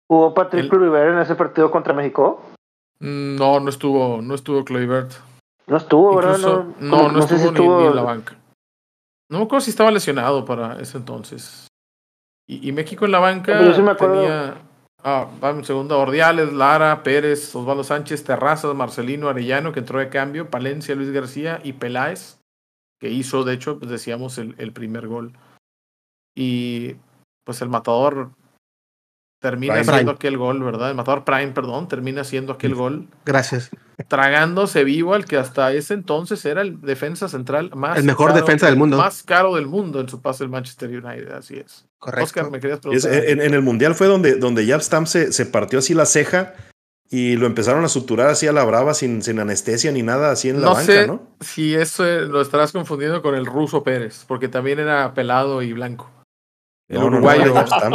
¿Jugó Patrick Kluivert en ese partido contra México? Mm, No, no estuvo, no estuvo Kluivert. No estuvo, ¿verdad? No, no, sé estuvo, si ni- Ni, en la banca. No me acuerdo si estaba lesionado para ese entonces. Y, y México en la banca Pero yo sí me acuerdo. tenía. Ah, un segundo. Ordiales, Lara, Pérez, Osvaldo Sánchez, Terrazas, Marcelino Arellano, que entró de cambio, Palencia, Luis García y Peláez, que hizo, de hecho, pues decíamos, el, el primer gol. Y pues el matador termina Prime. haciendo aquel gol, ¿verdad? El matador Prime, perdón, termina haciendo aquel gol Gracias. tragándose vivo al que hasta ese entonces era el defensa central más El mejor caro- defensa del mundo. más caro del mundo en su pase al Manchester United, así es. Correcto. Oscar, me querías es- preguntar. en, en el mundial fue donde, donde Jab Stam se, se partió así la ceja y lo empezaron a suturar así a la brava sin, sin anestesia ni nada así en la no banca, sé ¿no? si eso eh, lo estarás confundiendo con el ruso Pérez, porque también era pelado y blanco. El No, no, no, uruguayo. Stam.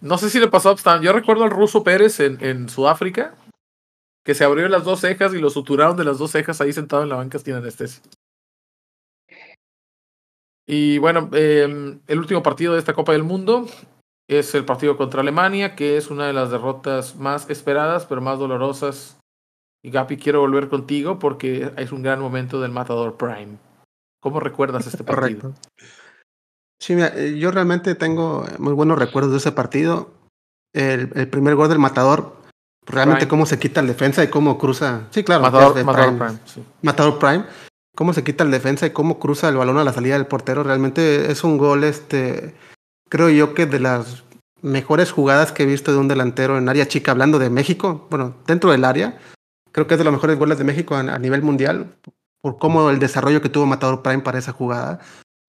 No sé si le pasó a Upstam. Yo recuerdo al ruso Pérez en, en Sudáfrica, que se abrió las dos cejas y lo suturaron de las dos cejas ahí sentado en la banca sin anestesia. Y bueno, eh, el último partido de esta Copa del Mundo es el partido contra Alemania, que es una de las derrotas más esperadas, pero más dolorosas. Y Gapi, quiero volver contigo porque es un gran momento del Matador Prime. ¿Cómo recuerdas este partido? Correcto. Sí, mira, eh, yo realmente tengo muy buenos recuerdos de ese partido. El, el primer gol del matador, realmente cómo se quita el defensa y cómo cruza. Sí, claro. Matador, Matador Prime. sí. Matador Prime. Cómo se quita el defensa y cómo cruza el balón a la salida del portero. Realmente es un gol, este, creo yo que de las mejores jugadas que he visto de un delantero en área chica, hablando de México, bueno, dentro del área. Creo que es de los mejores goles de México a, a nivel mundial, por cómo el desarrollo que tuvo Matador Prime para esa jugada,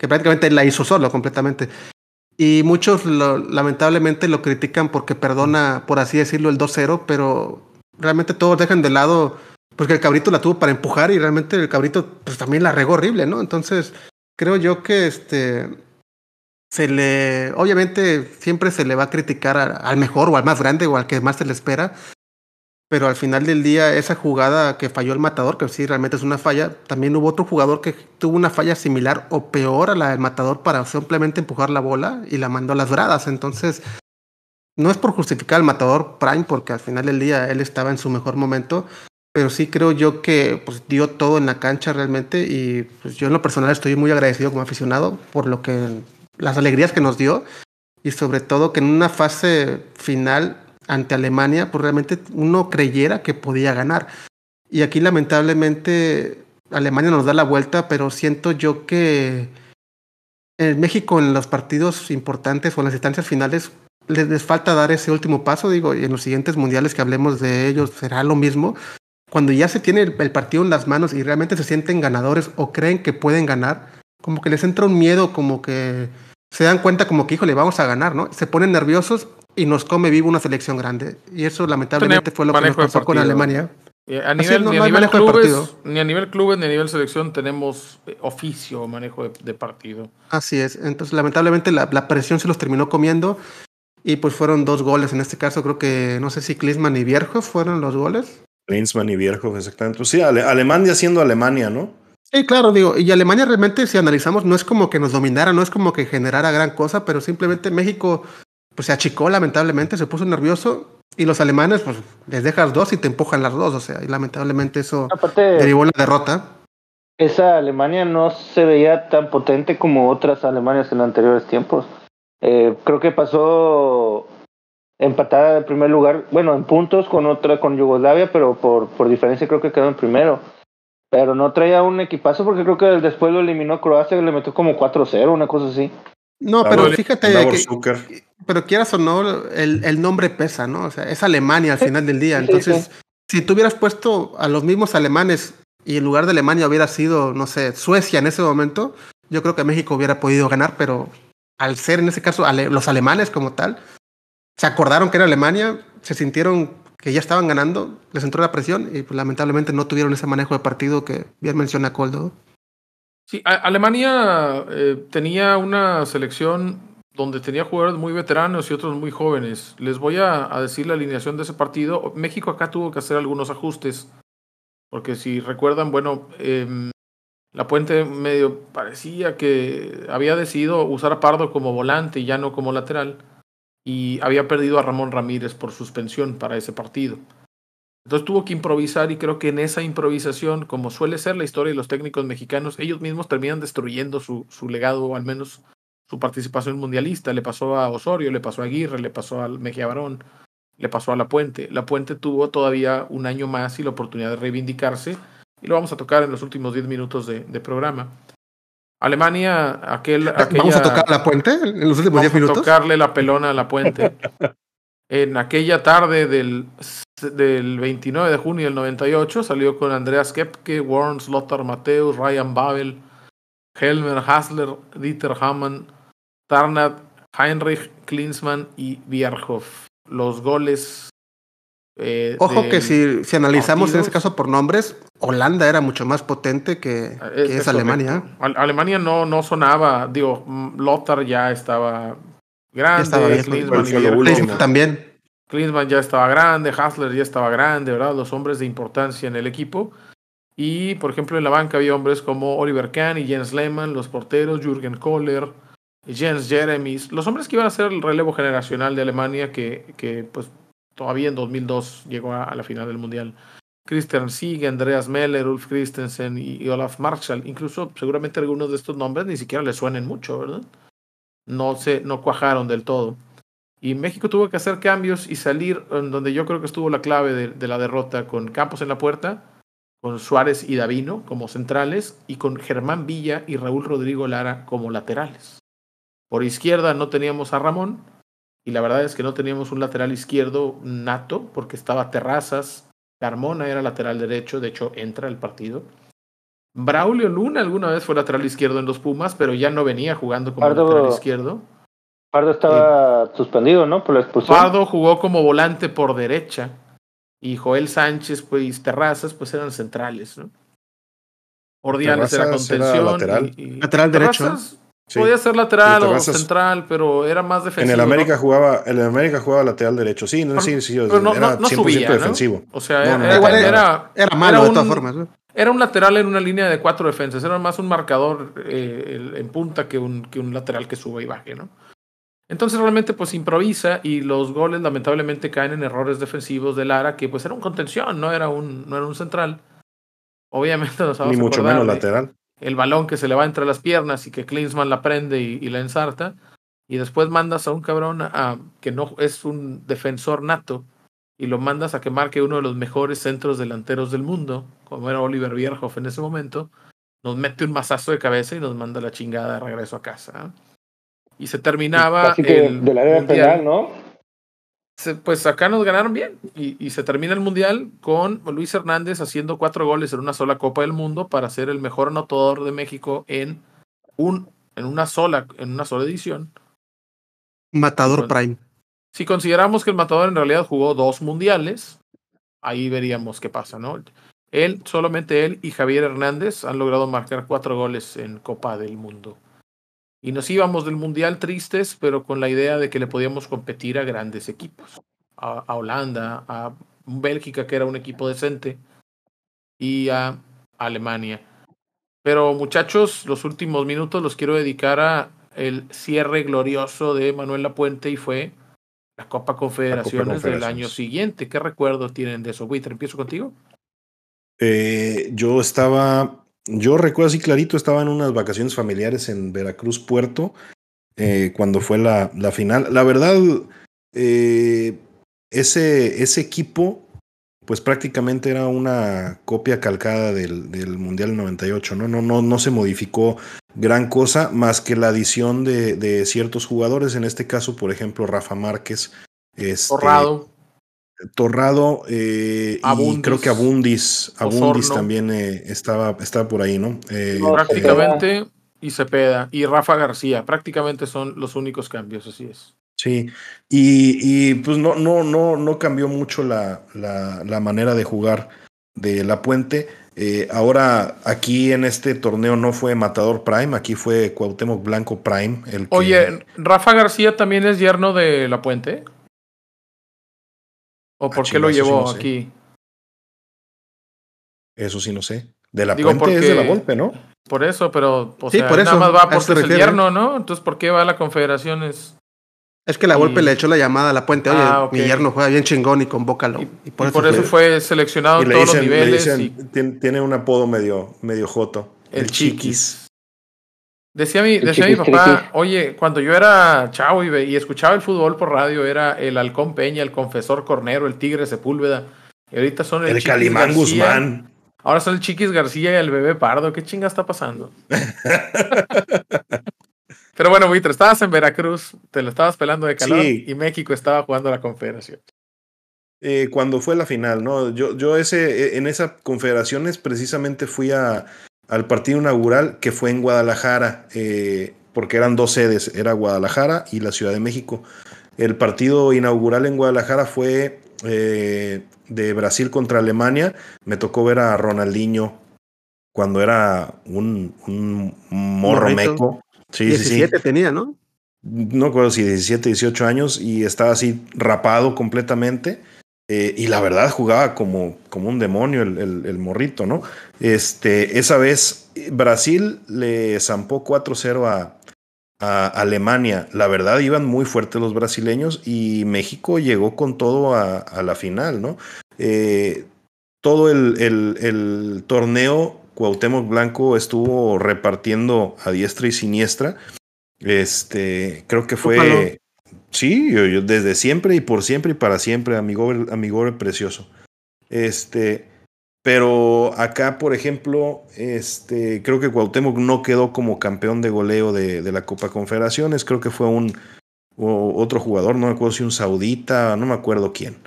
que prácticamente la hizo solo completamente. Y muchos lamentablemente lo critican porque perdona, por así decirlo, el 2-0, pero realmente todos dejan de lado, porque el cabrito la tuvo para empujar y realmente el cabrito pues, también la regó horrible, ¿no? Entonces, creo yo que este se le, obviamente siempre se le va a criticar al mejor o al más grande o al que más se le espera, pero al final del día esa jugada que falló el matador, que sí realmente es una falla, también hubo otro jugador que tuvo una falla similar o peor a la del matador para simplemente empujar la bola y la mandó a las gradas, entonces no es por justificar al matador Prime porque al final del día él estaba en su mejor momento, pero sí creo yo que pues, dio todo en la cancha realmente y pues, yo en lo personal estoy muy agradecido como aficionado por lo que las alegrías que nos dio y sobre todo que en una fase final ante Alemania pues realmente uno creyera que podía ganar. Y aquí lamentablemente Alemania nos da la vuelta pero siento yo que en México en los partidos importantes o en las instancias finales les, falta dar ese último paso. Digo y en los siguientes mundiales que hablemos de ellos será lo mismo. Cuando ya se tiene el, el partido en las manos y realmente se sienten ganadores o creen que pueden ganar, como que les entra un miedo, como que se dan cuenta como que, híjole, vamos a ganar, ¿no? Se ponen nerviosos y nos come vivo una selección grande. Y eso lamentablemente fue lo que nos pasó con. Alemania. Eh, a nivel, no- ni, a nivel clubes, ni a nivel clubes ni a nivel selección tenemos eh, oficio o manejo de, de partido. Así es. Entonces, lamentablemente la, la presión se los terminó comiendo y pues fueron dos goles. En este caso, creo que no sé si Klinsmann y Vierjo fueron los goles. Klinsmann y Vierhoff, exactamente. Pues sí, Ale- Alemania siendo Alemania, ¿no? Sí, claro, digo, y Alemania realmente, si analizamos, no es como que nos dominara, no es como que generara gran cosa, pero simplemente México pues se achicó lamentablemente, se puso nervioso y los alemanes pues les dejas dos y te empujan las dos, o sea, y lamentablemente eso Aparte, derivó en la derrota. esa Alemania no se veía tan potente como otras Alemanias en anteriores tiempos. Eh, creo que pasó empatada en primer lugar, bueno, en puntos con otra, con Yugoslavia, pero por, por diferencia creo que quedó en primero. Pero no traía un equipazo porque creo que después lo eliminó Croacia y le metió como 4-0, una cosa así. No, Davor- pero fíjate Davor que, pero quieras o no, el, el nombre pesa, ¿no? O sea, es Alemania al final del día. sí, Entonces, si tú hubieras puesto a los mismos alemanes y en lugar de Alemania hubiera sido, no sé, Suecia en ese momento, yo creo que México hubiera podido ganar, pero al ser en ese caso ale- los alemanes como tal, se acordaron que era Alemania, se sintieron que ya estaban ganando, les entró la presión y pues, lamentablemente no tuvieron ese manejo de partido que bien menciona Coldo. Sí, Alemania eh, tenía una selección donde tenía jugadores muy veteranos y otros muy jóvenes. Les voy a, decir la alineación de ese partido. México acá tuvo que hacer algunos ajustes, porque si recuerdan, bueno, em, la Puente medio parecía que había decidido usar a Pardo como volante y ya no como lateral, y había perdido a Ramón Ramírez por suspensión para ese partido. Entonces tuvo que improvisar y creo que en esa improvisación, como suele ser la historia de los técnicos mexicanos, ellos mismos terminan destruyendo su, su legado o al menos su participación mundialista. Le pasó a Osorio, le pasó a Aguirre, le pasó al Mejía Barón, le pasó a La Puente. La Puente tuvo todavía un año más y la oportunidad de reivindicarse y lo vamos a tocar en los últimos 10 minutos de, de programa. Alemania, aquel, aquella, ¿Vamos a tocar la puente en los últimos 10 Vamos a minutos? tocarle la pelona a la puente. (laughs) en aquella tarde del, del 29 de junio del 98 salió con Andreas Kepke, Warren Lothar Mateus, Ryan Babel, Helmer Hasler, Dieter Hamann, Tarnat, Heinrich Klinsmann y Bierhoff. Los goles. eh, Ojo que si, si analizamos en este caso por nombres, Holanda era mucho más potente que, Es- que es Alemania. correcto. Alemania no, no sonaba, digo, mm, Lothar ya estaba grande. Klinsmann. También. Klinsmann ya estaba grande, Hasler ya estaba grande, ¿verdad? Los hombres de importancia en el equipo. Y, por ejemplo, en la banca había hombres como Oliver Kahn y Jens Lehmann, los porteros, Jürgen Kohler, Jens Jeremies, los hombres que iban a ser el relevo generacional de Alemania que, que pues, todavía en 2002 llegó a, a la final del Mundial. Christian Sieg, Andreas Meller, Ulf Christensen y, y Olaf Marschall. Incluso seguramente algunos de estos nombres ni siquiera les suenen mucho, ¿verdad? No se, no cuajaron del todo. Y México tuvo que hacer cambios y salir donde yo creo que estuvo la clave de, de la derrota, con Campos en la puerta, con Suárez y Davino como centrales y con Germán Villa y Raúl Rodrigo Lara como laterales. Por izquierda no teníamos a Ramón y la verdad es que no teníamos un lateral izquierdo nato porque estaba Terrazas, Carmona era lateral derecho, de hecho entra el partido. Braulio Luna alguna vez fue lateral izquierdo en los Pumas, pero ya no venía jugando como Pardo- lateral izquierdo. Pardo estaba suspendido, ¿no? Por la expulsión. Pardo jugó como volante por derecha y Joel Sánchez pues Terrazas pues eran centrales, ¿no? Ordiales era contención lateral. y, y Lateral derecho, Terrazas Sí. podía ser lateral o Terrazas- central, pero era más En defensivo. el ¿no? América jugaba, en el América jugaba lateral derecho. Sí, no, Pero- sí, sí, pero no, era no, no 100% subía, ¿no? defensivo. O sea, No, era, no, era, igual era- Era malo era de todas formas. Era un lateral en una línea de cuatro defensas, era más un marcador eh, en punta que un, que un lateral que sube y baje, ¿no? Entonces realmente pues improvisa y los goles lamentablemente caen en errores defensivos de Lara, que pues era un contención, no era un, no era un central. Obviamente (laughs) nos vamos Ni mucho menos lateral. El balón que se le va entre las piernas y que Klinsmann la prende y, y la ensarta. Y después mandas a un cabrón a, que no es un defensor nato y lo mandas a que marque uno de los mejores centros delanteros del mundo, como era Oliver Bierhoff en ese momento, nos mete un mazazo de cabeza y nos manda la chingada de regreso a casa. ¿eh? Y se terminaba Casi que el del área mundial. penal, ¿no? Se- pues acá nos ganaron bien y, y se termina el mundial con Luis Hernández haciendo cuatro goles en una sola Copa del Mundo para ser el mejor anotador de México en un en una sola en una sola edición. Matador Bueno. Prime. Si consideramos que el matador en realidad jugó dos mundiales, ahí veríamos qué pasa, ¿no? Él, solamente él y Javier Hernández han logrado marcar cuatro goles en Copa del Mundo. Y nos íbamos del mundial tristes, pero con la idea de que le podíamos competir a grandes equipos. A, a Holanda, a Bélgica, que era un equipo decente, y a Alemania. Pero muchachos, los últimos minutos los quiero dedicar a el cierre glorioso de Manuel Lapuente y fue la Copa Confederaciones del año siguiente. ¿Qué recuerdos tienen de eso? Buitre, empiezo contigo. Eh, yo estaba, yo recuerdo así clarito, estaba en unas vacaciones familiares en Veracruz, Puerto, eh, cuando fue la, la final. La verdad, eh, ese, ese equipo, pues prácticamente era una copia calcada del, del Mundial 98, ¿no? No, no, no se modificó gran cosa más que la adición de, de ciertos jugadores, en este caso, por ejemplo, Rafa Márquez. Este, Torrado, Torrado eh, y Abundis. creo que Abundis, Abundis Osorno. también eh, estaba, estaba por ahí, ¿no? Eh, No, prácticamente, y Cepeda, y Rafa García, prácticamente son los únicos cambios, así es. Sí, y, y, pues no, no, no, no cambió mucho la, la, la manera de jugar de La Puente. Eh, ahora aquí en este torneo no fue Matador Prime, aquí fue Cuauhtémoc Blanco Prime. El que- Oye, ¿Rafa García también es yerno de La Puente? ¿O por qué lo sí llevó sé. aquí? Eso sí, no sé. De La Digo, Puente es de la Volpe, ¿no? Por eso, pero o Sí, sea, por nada eso, más va a eso porque se es el yerno, ¿no? Entonces, ¿por qué va a la Confederaciones? Es que la Y- golpe le echó la llamada a la puente. Oye, Ah, mi yerno juega bien chingón y convócalo. Y, Y, por, y eso, por eso fue. fue seleccionado Y en le todos los dicen, niveles. dicen, y tiene, tiene un apodo medio, medio joto. el chiquis. Decía mi, decía mi papá, oye, cuando yo era chavo y, escuchaba el fútbol por radio, era el Halcón Peña, el Confesor Cornero, el Tigre Sepúlveda. Y ahorita son el, El, Chiquis Calimán García. Guzmán. Ahora son el Chiquis García y el Bebé Pardo. ¿Qué chinga está pasando? (laughs) Pero bueno, Buitre, estabas en Veracruz, te lo estabas pelando de calor Sí. y México estaba jugando la Confederación. Eh, cuando fue la final, ¿no? Yo, yo ese, en esa confederaciones precisamente fui a, al partido inaugural que fue en Guadalajara, eh, porque eran dos sedes, era Guadalajara y la Ciudad de México. El partido inaugural en Guadalajara fue eh, de Brasil contra Alemania. Me tocó ver a Ronaldinho cuando era un, un morro Morrito. meco. Sí, sí, sí 17 tenía, ¿no? no recuerdo si 17, 18 años y estaba así rapado completamente. eh, y la verdad jugaba como, como un demonio el, el- el morrito, ¿no? Este, esa vez Brasil le zampó 4-0 a, a Alemania. La verdad iban muy fuertes los brasileños y México llegó con todo a, a la final, ¿no? Eh, todo el- el torneo Cuauhtémoc Blanco estuvo repartiendo a diestra y siniestra. Este, creo que fue. Sí, yo, yo desde siempre y por siempre y para siempre, amigo, amigo precioso. Este, pero acá, por ejemplo, este, creo que Cuauhtémoc no quedó como campeón de goleo de, de la Copa Confederaciones. Creo que fue un o otro jugador, no me acuerdo si un saudita, no me acuerdo quién.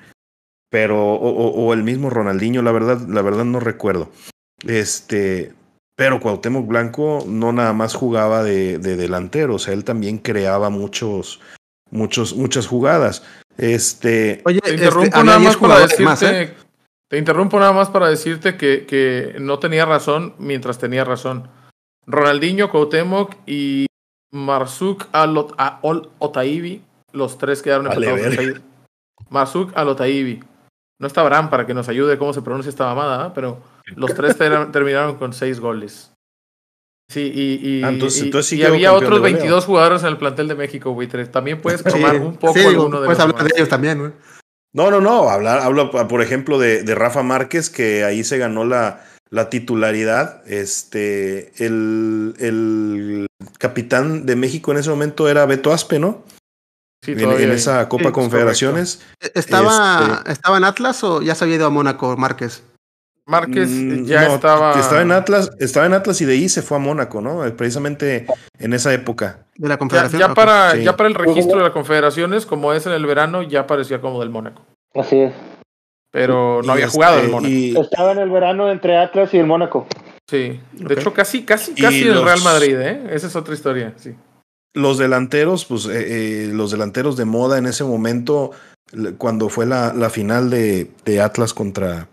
Pero, o, o, o el mismo Ronaldinho, la verdad, la verdad no recuerdo. Este, pero Cuauhtémoc Blanco no nada más jugaba de, de, delantero, o sea, él también creaba muchos, muchos, muchas jugadas. Este, Oye, te interrumpo este, nada más para decirte, más, ¿eh? te interrumpo nada más para decirte que, que no tenía razón mientras tenía razón. Ronaldinho, Cuauhtémoc y Marsuk Al Otaibi, los tres quedaron empatados. Vale, Marsuk Al Otaibi. No está Bram para que nos ayude cómo se pronuncia esta mamada, ¿eh? pero los tres (laughs) ter terminaron con seis goles. Sí, y, y, ah, entonces, y, entonces sí y había otros 22 jugadores en el plantel de México, buitres. También puedes tomar sí, un poco sí, alguno de puedes los hablar de ellos también, güey. No, no, no. Hablar, hablo, por ejemplo, de, de, Rafa Márquez, que ahí se ganó la, la titularidad. Este, el, el capitán de México en ese momento era Beto Aspe, ¿no? Sí, en, en, esa Copa Confederaciones. ¿Estaba, este, ¿Estaba en Atlas o ya se había ido a Mónaco Márquez? Márquez ya no, estaba. Estaba en Atlas, estaba en Atlas y de ahí se fue a Mónaco, ¿no? Precisamente en esa época. De la Confederación. Ya, ya para, sí. ya para el registro de las confederaciones, como es en el verano, ya parecía como del Mónaco. Así es. Pero no y había este, jugado el Mónaco. Y... Estaba en el verano entre Atlas y el Mónaco. Sí. De okay. hecho, casi, casi, casi el los... Real Madrid, ¿eh? Esa es otra historia, sí. Los delanteros, pues, eh, eh, los delanteros de moda en ese momento, cuando fue la, la final de, de Atlas contra,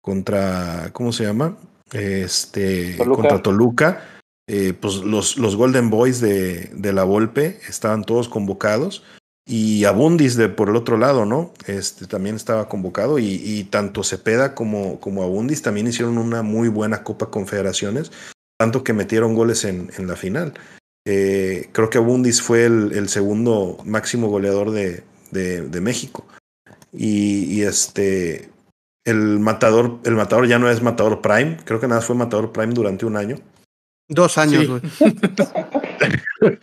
contra, ¿cómo se llama? Este, Toluca. contra Toluca. Eh, pues los, los Golden Boys de, de, la Volpe estaban todos convocados y Abundis de por el otro lado, ¿no? Este también estaba convocado y, y tanto Cepeda como, como Abundis también hicieron una muy buena Copa Confederaciones, tanto que metieron goles en, en la final. Eh, creo que Abundis fue el, el segundo máximo goleador de, de, de México. Y, y, este el matador, el matador ya no es matador Prime, creo que nada fue matador Prime durante un año. Dos años, Sí. güey. (laughs)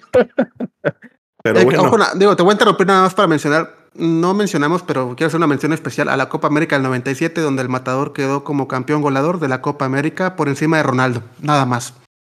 Pero Eh, bueno, ojo, digo, te voy a interrumpir nada más para mencionar. No mencionamos, pero quiero hacer una mención especial a la Copa América del 97, donde el matador quedó como campeón goleador de la Copa América por encima de Ronaldo. Nada más.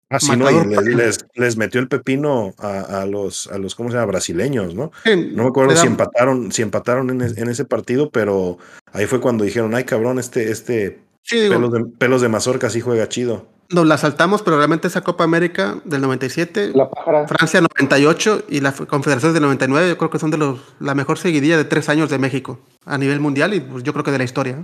Así no, matador y les, Prime. les, les metió el pepino a, a, los, a los, ¿cómo se llama? Brasileños, ¿no? No me acuerdo si empataron, si empataron en, es- en ese partido, pero ahí fue cuando dijeron, ay cabrón, este, este Sí, digo, pelos, de, pelos de mazorca sí juega chido. nos la saltamos, pero realmente esa Copa América del 97, La pájara. Francia 98 y la Confederación del 99, yo creo que son de los la mejor seguidilla de tres años de México a nivel mundial y pues yo creo que de la historia.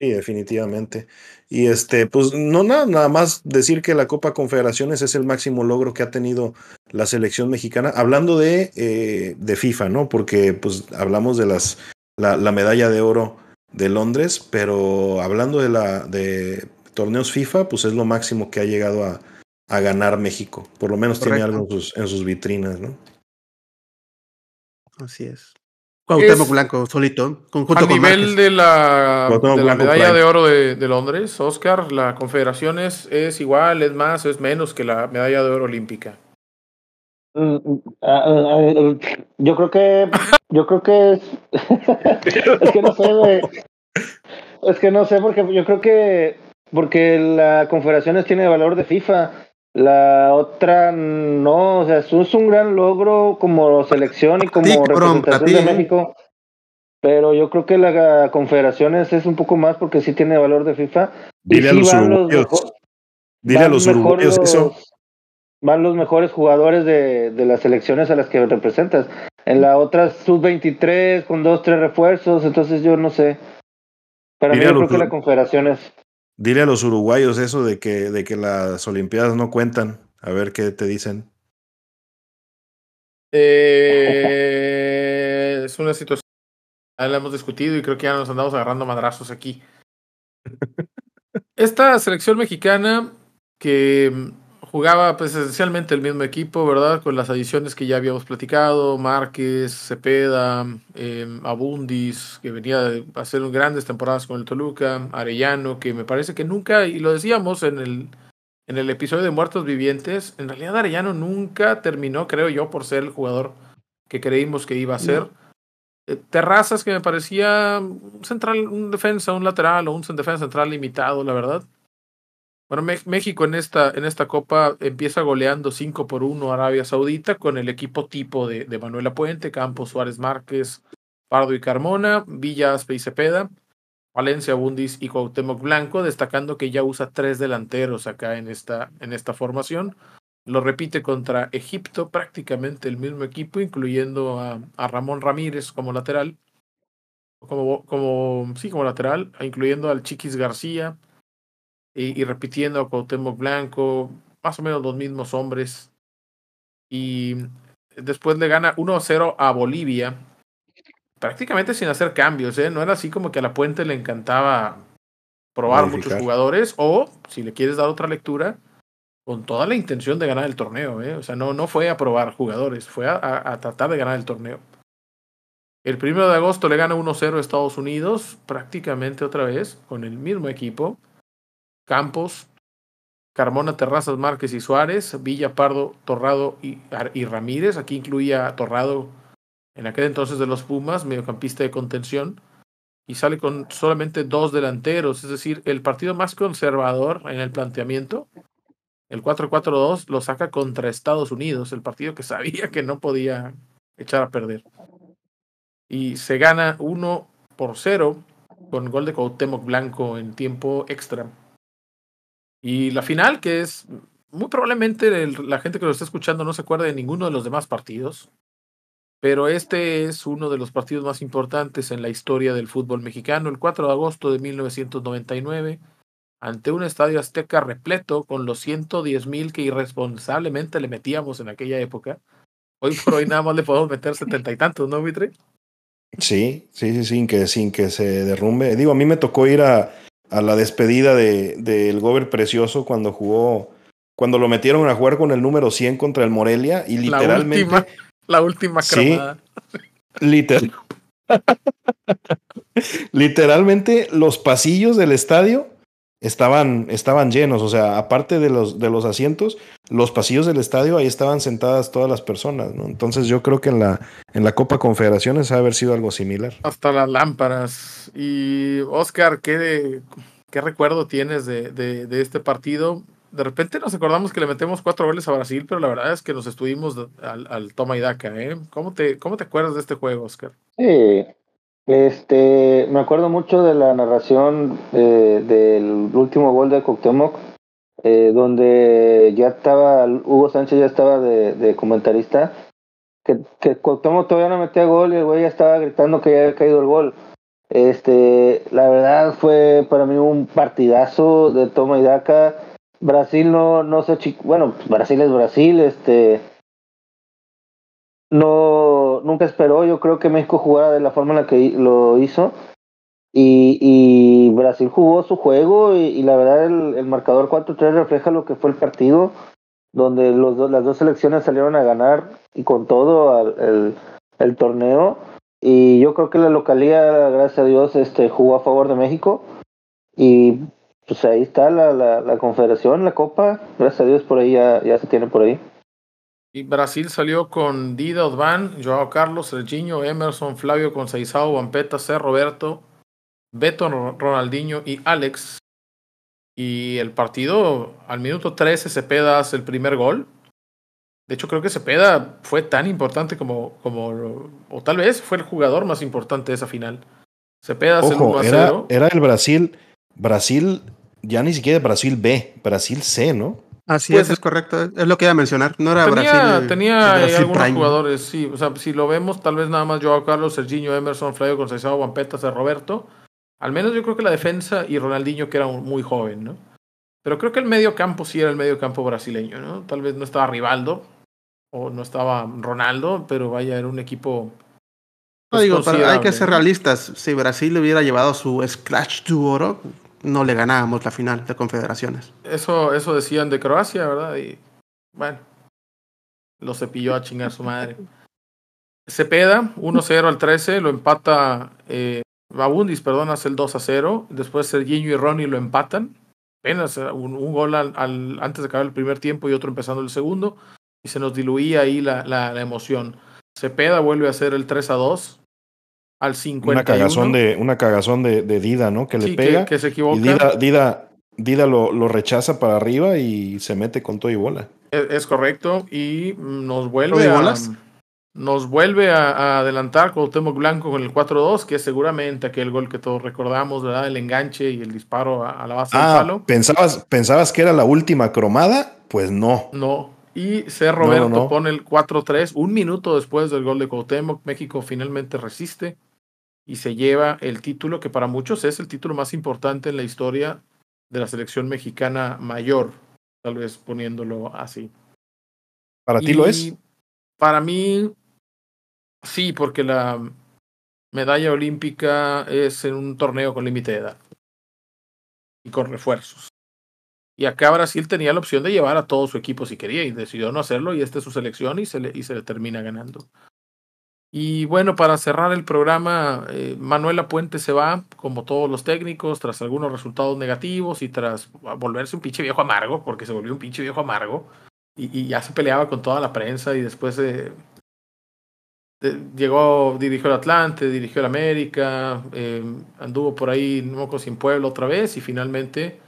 Sí, definitivamente. Y este, pues no nada, nada más decir que la Copa Confederaciones es el máximo logro que ha tenido la selección mexicana. Hablando de, eh, de FIFA, ¿no? Porque pues hablamos de las la, la medalla de oro de Londres, pero hablando de la de torneos FIFA, pues es lo máximo que ha llegado a, a ganar México. Por lo menos tiene algo en sus, en sus vitrinas, ¿no? Así es. Cuauhtémoc Es- Blanco, solito, conjunto A con nivel Márquez. de la, de medalla de oro de, de Londres, Oscar, la confederación es, es igual, es más, es menos que la medalla de oro olímpica. Mm, mm, ah, ah, ah, Yo creo que. Yo creo que es. (laughs) es que no sé, güey. Es que no sé, porque yo creo que. Porque la Confederaciones tiene valor de FIFA. La otra no. O sea, eso es un gran logro como selección y como ti, representación de ¿eh? México. Pero yo creo que la Confederaciones es un poco más porque sí tiene valor de FIFA. Y Dile a sí los los uruguayos, mejo- dile a los uruguayos eso. los- Van los mejores jugadores de, de las selecciones a las que representas. En la otra sub-23 con dos, tres refuerzos, entonces yo no sé. Para mí Mira yo creo que que- la Confederaciones. Dile a los uruguayos eso de que, de que las Olimpiadas no cuentan. A ver qué te dicen. Eh, es una situación ya la hemos discutido y creo que ya nos andamos agarrando madrazos aquí. (laughs) Esta selección mexicana que jugaba pues esencialmente el mismo equipo, ¿verdad? Con las adiciones que ya habíamos platicado, Márquez, Cepeda, eh, Abundis, que venía de hacer grandes temporadas con el Toluca, Arellano, que me parece que nunca, y lo decíamos en el, en el episodio de Muertos Vivientes, en realidad Arellano nunca terminó, creo yo, por ser el jugador que creímos que iba a ser. Eh, Terrazas, que me parecía un central, un defensa, un lateral o un defensa central limitado, la verdad. Bueno, México en esta, en esta copa empieza goleando 5 por 1 Arabia Saudita con el equipo tipo de, de Manuela Puente, Campos, Suárez Márquez, Pardo y Carmona, Villa, Aspe y Cepeda, Valencia, Bundis y Cuauhtémoc Blanco, destacando que ya usa tres delanteros acá en esta, en esta formación. Lo repite contra Egipto, prácticamente el mismo equipo, incluyendo a, a Ramón Ramírez como lateral, como, como, sí, como lateral, incluyendo al Chiquis García, y, repitiendo a Cuauhtémoc Blanco, más o menos los mismos hombres. Y después le gana 1-0 a Bolivia, prácticamente sin hacer cambios, ¿eh? No era así como que a la Puente le encantaba probar muchos jugadores, o si le quieres dar otra lectura, con toda la intención de ganar el torneo, ¿eh? O sea, no, no fue a probar jugadores, fue a, a tratar de ganar el torneo. El primero de agosto le gana 1-0 a Estados Unidos, prácticamente otra vez, con el mismo equipo. Campos, Carmona, Terrazas, Márquez y Suárez, Villa, Pardo, Torrado y, Ramírez. Aquí incluía a Torrado en aquel entonces de los Pumas, mediocampista de contención, y sale con solamente dos delanteros, es decir, el partido más conservador en el planteamiento, el 4-4-2, lo saca contra Estados Unidos, el partido que (laughs) sabía que no podía echar a perder. Y se gana 1 por 0 con gol de Cuauhtémoc Blanco en tiempo extra. Y la final, que es muy probablemente la gente que lo está escuchando no se acuerda de ninguno de los demás partidos, pero este es uno de los partidos más importantes en la historia del fútbol mexicano, el 4 de agosto de 1999, ante un estadio azteca repleto con los 110 mil que irresponsablemente le metíamos en aquella época. Hoy por hoy nada más le podemos meter setenta y tantos, ¿no, Vitre? Sí, sí, sí, sin que, sin que se derrumbe. Digo, a mí me tocó ir a, a la despedida del de, de Gober Precioso cuando jugó, cuando lo metieron a jugar con el número 100 contra el Morelia y literalmente... La última, la última sí, literal, (laughs) literalmente los pasillos del estadio estaban, estaban llenos, o sea, aparte de los, de los asientos, los pasillos del estadio ahí estaban sentadas todas las personas, ¿no? Entonces yo creo que en la, en la Copa Confederaciones ha haber sido algo similar. Hasta las lámparas. Y Oscar, ¿qué, qué recuerdo tienes de, de, de este partido? De repente nos acordamos que le metemos cuatro goles a Brasil, pero la verdad es que nos estuvimos al, al toma y daca, ¿eh? ¿Cómo te, ¿Cómo te acuerdas de este juego, Oscar? Sí, este, me acuerdo mucho de la narración eh, del último gol de Coctemoc, eh, donde ya estaba, Hugo Sánchez ya estaba de, de comentarista, que, que Cuauhtémoc todavía no metía gol y el güey ya estaba gritando que ya había caído el gol. Este, la verdad fue para mí un partidazo de toma y daca. Brasil no, no sé, bueno, Brasil es Brasil, este, no nunca esperó. Yo creo que México jugara de la forma en la que lo hizo. Y, y Brasil jugó su juego y, la verdad el, el marcador 4-3 refleja lo que fue el partido, donde los las dos selecciones salieron a ganar y con todo al, el, el torneo. Y yo creo que la localidad, gracias a Dios, este, jugó a favor de México. Y pues ahí está la, la, la confederación, la copa. Gracias a Dios por ahí ya, ya se tiene por ahí. Y Brasil salió con Dida, Osvan, Joao Carlos, Serginho, Emerson, Flavio Conceizao, Vampeta, C. Roberto, Beto, Ronaldinho y Alex. Y el partido, al minuto 13, Cepeda hace el primer gol. De hecho, creo que Cepeda fue tan importante como, como o tal vez fue el jugador más importante de esa final. Cepeda hace Ojo, el 1 a era, 0. era el Brasil, Brasil, ya ni siquiera Brasil B, Brasil C, ¿no? Así Pues- es, es correcto. Es lo que iba a mencionar. No era tenía Brasil. tenía Brasil algunos Prime. jugadores, sí. O sea, si lo vemos, tal vez nada más Joao Carlos, Serginho, Emerson, Flavio Conceizao, Vampeta, C. Roberto. Al menos yo creo que la defensa y Ronaldinho, que era un- muy joven, ¿no? Pero creo que el medio campo sí era el medio campo brasileño, ¿no? Tal vez no estaba Rivaldo o no estaba Ronaldo, pero vaya, era un equipo. No pues, digo, pero hay que ser ¿no? realistas. Si Brasil hubiera llevado su Scratch to oro, no le ganábamos la final de confederaciones. Eso, eso decían de Croacia, ¿verdad? Y bueno, lo cepilló a chingar su madre. Cepeda, 1-0 al 13, lo empata eh, Babundis, perdón, hace el 2-0. Después Serginho y Ronnie lo empatan. Apenas eh, un, gol al- antes de acabar el primer tiempo y otro empezando el segundo. Y se nos diluía ahí la, la, la emoción. Cepeda vuelve a hacer el 3 a 2 al 51. Una cagazón de, una cagazón de, de Dida, ¿no? Que Sí, le que- pega. que se equivoca. Y Dida, Dida, Dida lo, lo rechaza para arriba y se mete con todo y bola. Es, es correcto. Y nos ¿Lo vuelve de a. bolas? Nos vuelve a, a adelantar Cuauhtémoc Blanco con el 4-2, que es seguramente aquel gol que todos recordamos, ¿verdad? El enganche y el disparo a, a la base del Ah, palo. ¿pensabas, ¿pensabas que era la última cromada? Pues no. No. Y C. Roberto No, no, no. pone el 4-3. Un minuto después del gol de Cuauhtémoc, México finalmente resiste y se lleva el título que para muchos es el título más importante en la historia de la selección mexicana mayor, tal vez poniéndolo así. ¿Para ti lo es? Para mí, sí, porque la medalla olímpica es en un torneo con límite de edad y con refuerzos. Y acá Brasil tenía la opción de llevar a todo su equipo si quería y decidió no hacerlo y esta es su selección y se le, y se le termina ganando. Y bueno, para cerrar el programa, eh, Manuel Puente se va, como todos los técnicos, tras algunos resultados negativos y tras volverse un pinche viejo amargo, porque se volvió un pinche viejo amargo y, ya se peleaba con toda la prensa y después eh, llegó, dirigió el Atlante, dirigió el América, eh, anduvo por ahí, no me acuerdo si en Puebla otra vez y finalmente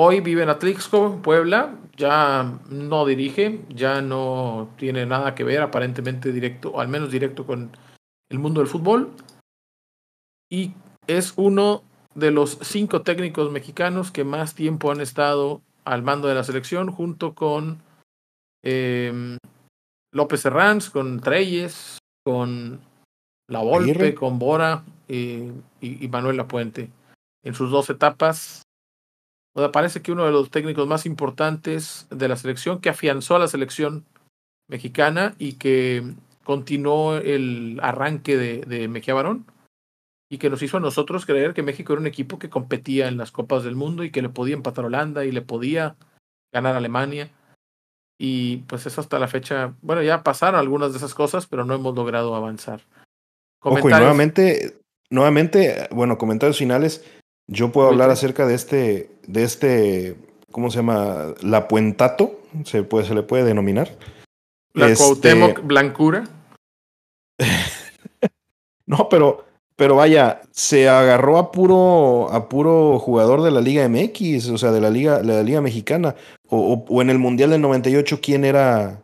hoy vive en Atlixco, Puebla, ya no dirige, ya no tiene nada que ver aparentemente directo, o al menos directo con el mundo del fútbol. Y es uno de los cinco técnicos mexicanos que más tiempo han estado al mando de la selección junto con eh, López Herranz, con Treyes, con La Volpe, con Bora eh, y, y Manuel Lapuente. En sus dos etapas, o sea, parece que uno de los técnicos más importantes de la selección, que afianzó a la selección mexicana y que continuó el arranque de, de Mejía Barón y que nos hizo a nosotros creer que México era un equipo que competía en las Copas del Mundo y que le podía empatar a Holanda y le podía ganar a Alemania. Y pues eso hasta la fecha, bueno, ya pasaron algunas de esas cosas, pero no hemos logrado avanzar. Ojo, y nuevamente, nuevamente, bueno, comentarios finales. Yo puedo hablar acerca de este, de este, ¿cómo se llama? La Puentato, se, puede, se le puede denominar. La Este- Cuauhtémoc Blancura. (laughs) No, pero, pero vaya, se agarró a puro, a puro jugador de la Liga MX, o sea, de la Liga, de la Liga Mexicana. O, o- o en el Mundial del 98, ¿quién era?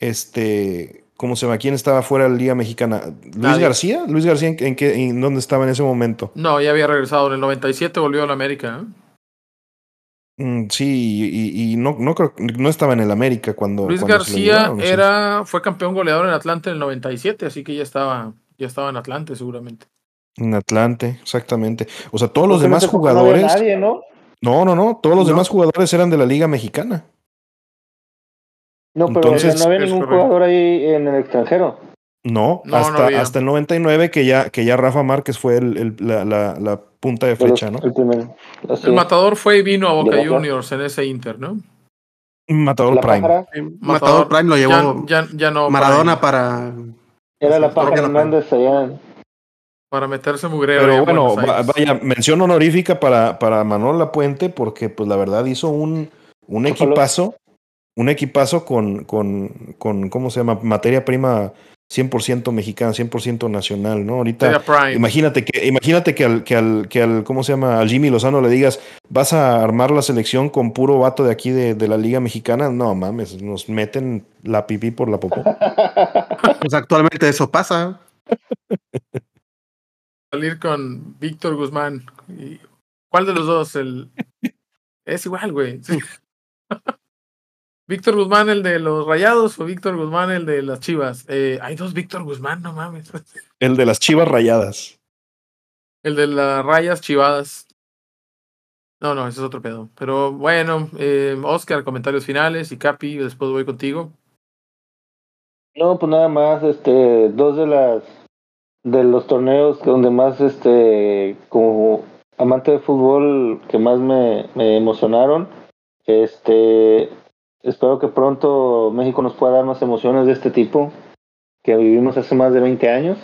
Este, ¿cómo se llama? ¿Quién estaba fuera de la Liga Mexicana? ¿Luis Nadie. García? ¿Luis García en, en qué, en dónde estaba en ese momento? No, ya había regresado en el 97, volvió a la América. ¿eh? Mm, sí, y, y no, no creo, no estaba en el América cuando. Luis cuando se lo García llevaron, ¿sí? era, fue campeón goleador en Atlante en el 97, así que ya estaba, ya estaba en Atlante seguramente. En Atlante, exactamente. O sea, todos los demás no había jugadores. nadie, ¿no? No, no, no. Todos los No. demás jugadores eran de la Liga Mexicana. No, pero Entonces- no había ningún jugador ahí en el extranjero. No, No, no hasta, había. hasta el 99 que ya, que ya Rafa Márquez fue el, el- la, la- la punta de flecha, ¿no? El primero. El matador fue y vino a Boca. Juniors en ese Inter, ¿no? Matador la Prime. pájara. Matador Prime lo llevó Ya, ya, ya no. Maradona para, para. Era la pájara. Hernández allá. en- para meterse mugrero. Pero en bueno, vaya, mención honorífica para, para Manuel Lapuente, porque pues la verdad hizo un, un equipazo, un equipazo con, con, con, ¿cómo se llama? Materia prima 100% mexicana, 100% nacional, ¿no? Ahorita, imagínate que, imagínate que al, que al, que al, ¿cómo se llama? Al Jimmy Lozano le digas, vas a armar la selección con puro vato de aquí de, de la Liga Mexicana. No mames, nos meten la pipí por la popó. (laughs) Pues actualmente eso pasa. Salir con Víctor Guzmán. Y- ¿Cuál de los dos? El... Es igual, güey. Sí. (laughs) Víctor Guzmán, el de los Rayados, o Víctor Guzmán, el de las Chivas. Eh, hay dos Víctor Guzmán, no mames. (laughs) El de las chivas rayadas. El de las rayas chivadas. No, no, ese es otro pedo. Pero bueno, eh, Oscar, comentarios finales y Capi, después voy contigo. No, pues nada más, este, dos de las de los torneos donde más, este, como amante de fútbol, que más me, me emocionaron. Este, espero que pronto México nos pueda dar más emociones de este tipo que vivimos hace más de 20 años.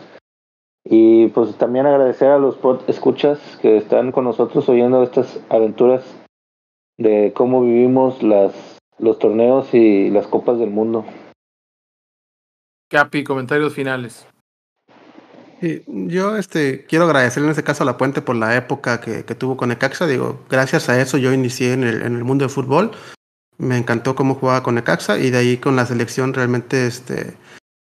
Y pues también agradecer a los pod- escuchas que están con nosotros oyendo estas aventuras de cómo vivimos las los torneos y las copas del mundo. Capi, comentarios finales. Sí, yo este, quiero agradecerle en este caso a La Puente por la época que, que tuvo con Necaxa. Digo, gracias a eso yo inicié en el, en el mundo del fútbol. Me encantó cómo jugaba con Necaxa y de ahí con la selección realmente este,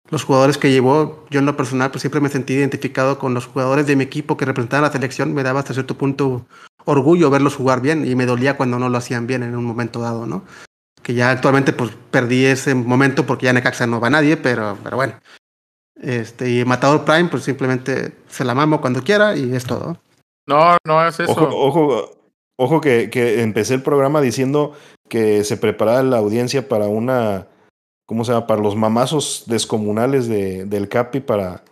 los jugadores que llevó, yo en lo personal pues siempre me sentí identificado con los jugadores de mi equipo que representaban la selección. Me daba hasta cierto punto orgullo verlos jugar bien y me dolía cuando no lo hacían bien en un momento dado, ¿no? Que ya actualmente pues perdí ese momento porque ya Necaxa no va a nadie, pero, pero bueno. Este, y Matador Prime, pues simplemente se la mamo cuando quiera y es todo. No, no es eso. Ojo, ojo, ojo que, que empecé el programa diciendo que se preparaba la audiencia para una, ¿cómo se llama? Para los mamazos descomunales de, del Capi para,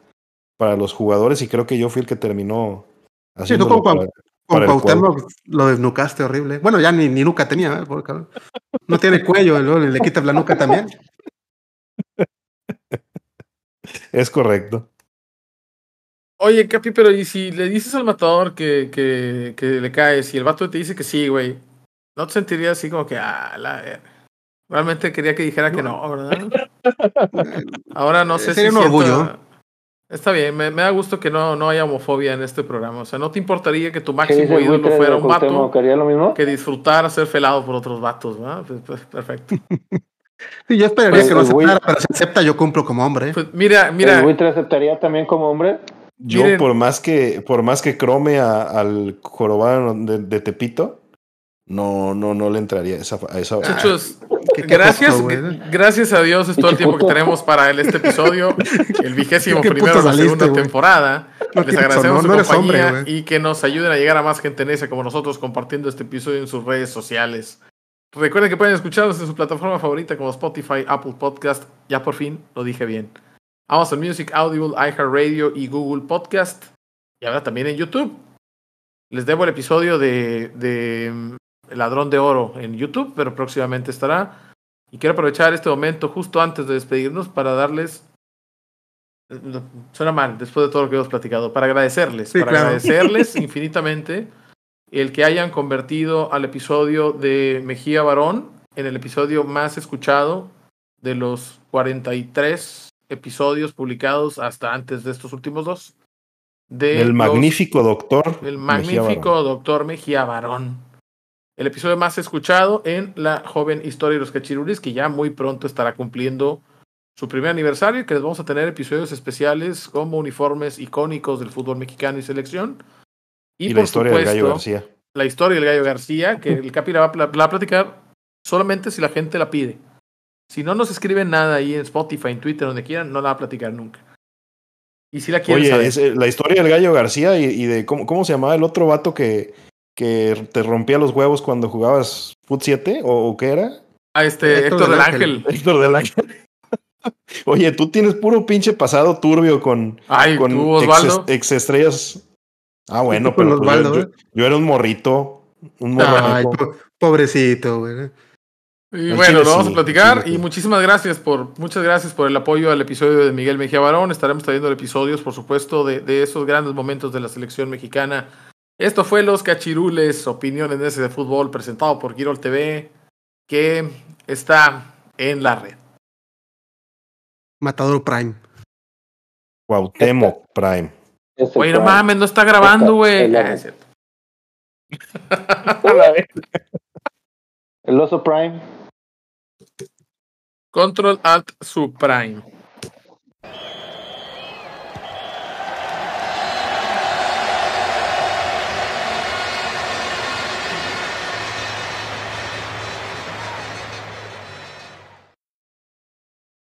para los jugadores y creo que yo fui el que terminó haciendo sí, para, con Cuauhtémoc lo desnucaste horrible. Bueno, ya ni, ni nuca tenía, ¿eh? Porque no tiene cuello, le, le quitas la nuca también. (laughs) Es correcto. Oye, Capi, pero ¿y si le dices al matador que, que, que le caes y el vato te dice que sí, güey? ¿No te sentirías así como que, ah, la... Realmente quería que dijera que no, ¿verdad? (laughs) Ahora no sé Sería si un siento... orgullo. Está bien, me, me, da gusto que no, no haya homofobia en este programa. O sea, ¿no te importaría que tu ¿Qué máximo el ídolo fuera un vato lo mismo? que disfrutara ser felado por otros vatos? ¿verdad? Pues, pues, perfecto. (laughs) Sí, yo esperaría Pues, que no el güey- aceptara, pero si acepta, yo cumplo como hombre. Pues mira, ¿El mira, buitre aceptaría también como hombre? Yo, Miren. por más que, por más que crome a- al jorobado de, de Tepito, no, no, no le entraría a esa, a esa muchachos, qué gracias, gracias a Dios es todo el tiempo que tenemos para el, este episodio, el vigésimo (laughs) ¿Qué primero de la segunda temporada. No Les agradecemos su no compañía hombre, y que nos ayuden a llegar a más gente necia como nosotros compartiendo este episodio en sus redes sociales. Recuerden que pueden escucharnos en su plataforma favorita como Spotify, Apple Podcast, ya por fin lo dije bien. Amazon Music, Audible, iHeartRadio y Google Podcast. Y ahora también en YouTube. Les debo el episodio de, de mm, El Ladrón de Oro en YouTube, pero próximamente estará. Y quiero aprovechar este momento justo antes de despedirnos para darles no, Suena mal, después de todo lo que hemos platicado. Para agradecerles, Sí, para claro. agradecerles (laughs) infinitamente el que hayan convertido al episodio de Mejía Barón en el episodio más escuchado de los 43 episodios publicados hasta antes de estos últimos dos. De El los- magnífico doctor. el Mejía magnífico Barón. doctor Mejía Barón. El episodio más escuchado en la joven historia de los cachirules, que ya muy pronto estará cumpliendo su primer aniversario y que les vamos a tener episodios especiales como uniformes icónicos del fútbol mexicano y selección. Y, Y, por la historia del Gallo García. la historia del Gallo García, que el Capi la va a platicar solamente si la gente la pide. Si no nos escriben nada ahí en Spotify, en Twitter, donde quieran, no la va a platicar nunca. Y si la quieren Oye, saber. es, eh, la historia del Gallo García y, y de cómo, cómo se llamaba el otro vato que, que te rompía los huevos cuando jugabas Foot 7 o, o qué era? a este Héctor, del Ángel. Héctor del Ángel. (laughs) Oye, tú tienes puro pinche pasado turbio con, Ay, con tú, Osvaldo. ex, estrellas. Ah, bueno, pero pues, Osvaldo, yo, ¿eh? yo- yo era un morrito. Un morro Ay, po- pobrecito, güey. Y bueno, lo vamos a platicar y muchísimas gracias por muchas gracias por el apoyo al episodio de Miguel Mejía Barón. Estaremos trayendo episodios, por supuesto, de, de esos grandes momentos de la selección mexicana. Esto fue Los Cachirules, opiniones de ese de fútbol, presentado por Girol TV, que está en la red. Matador Prime. Cuauhtémoc Prime. Oye, no mames, no está grabando, güey. Ah, cierto. (laughs) El oso Prime. Control Alt Subprime.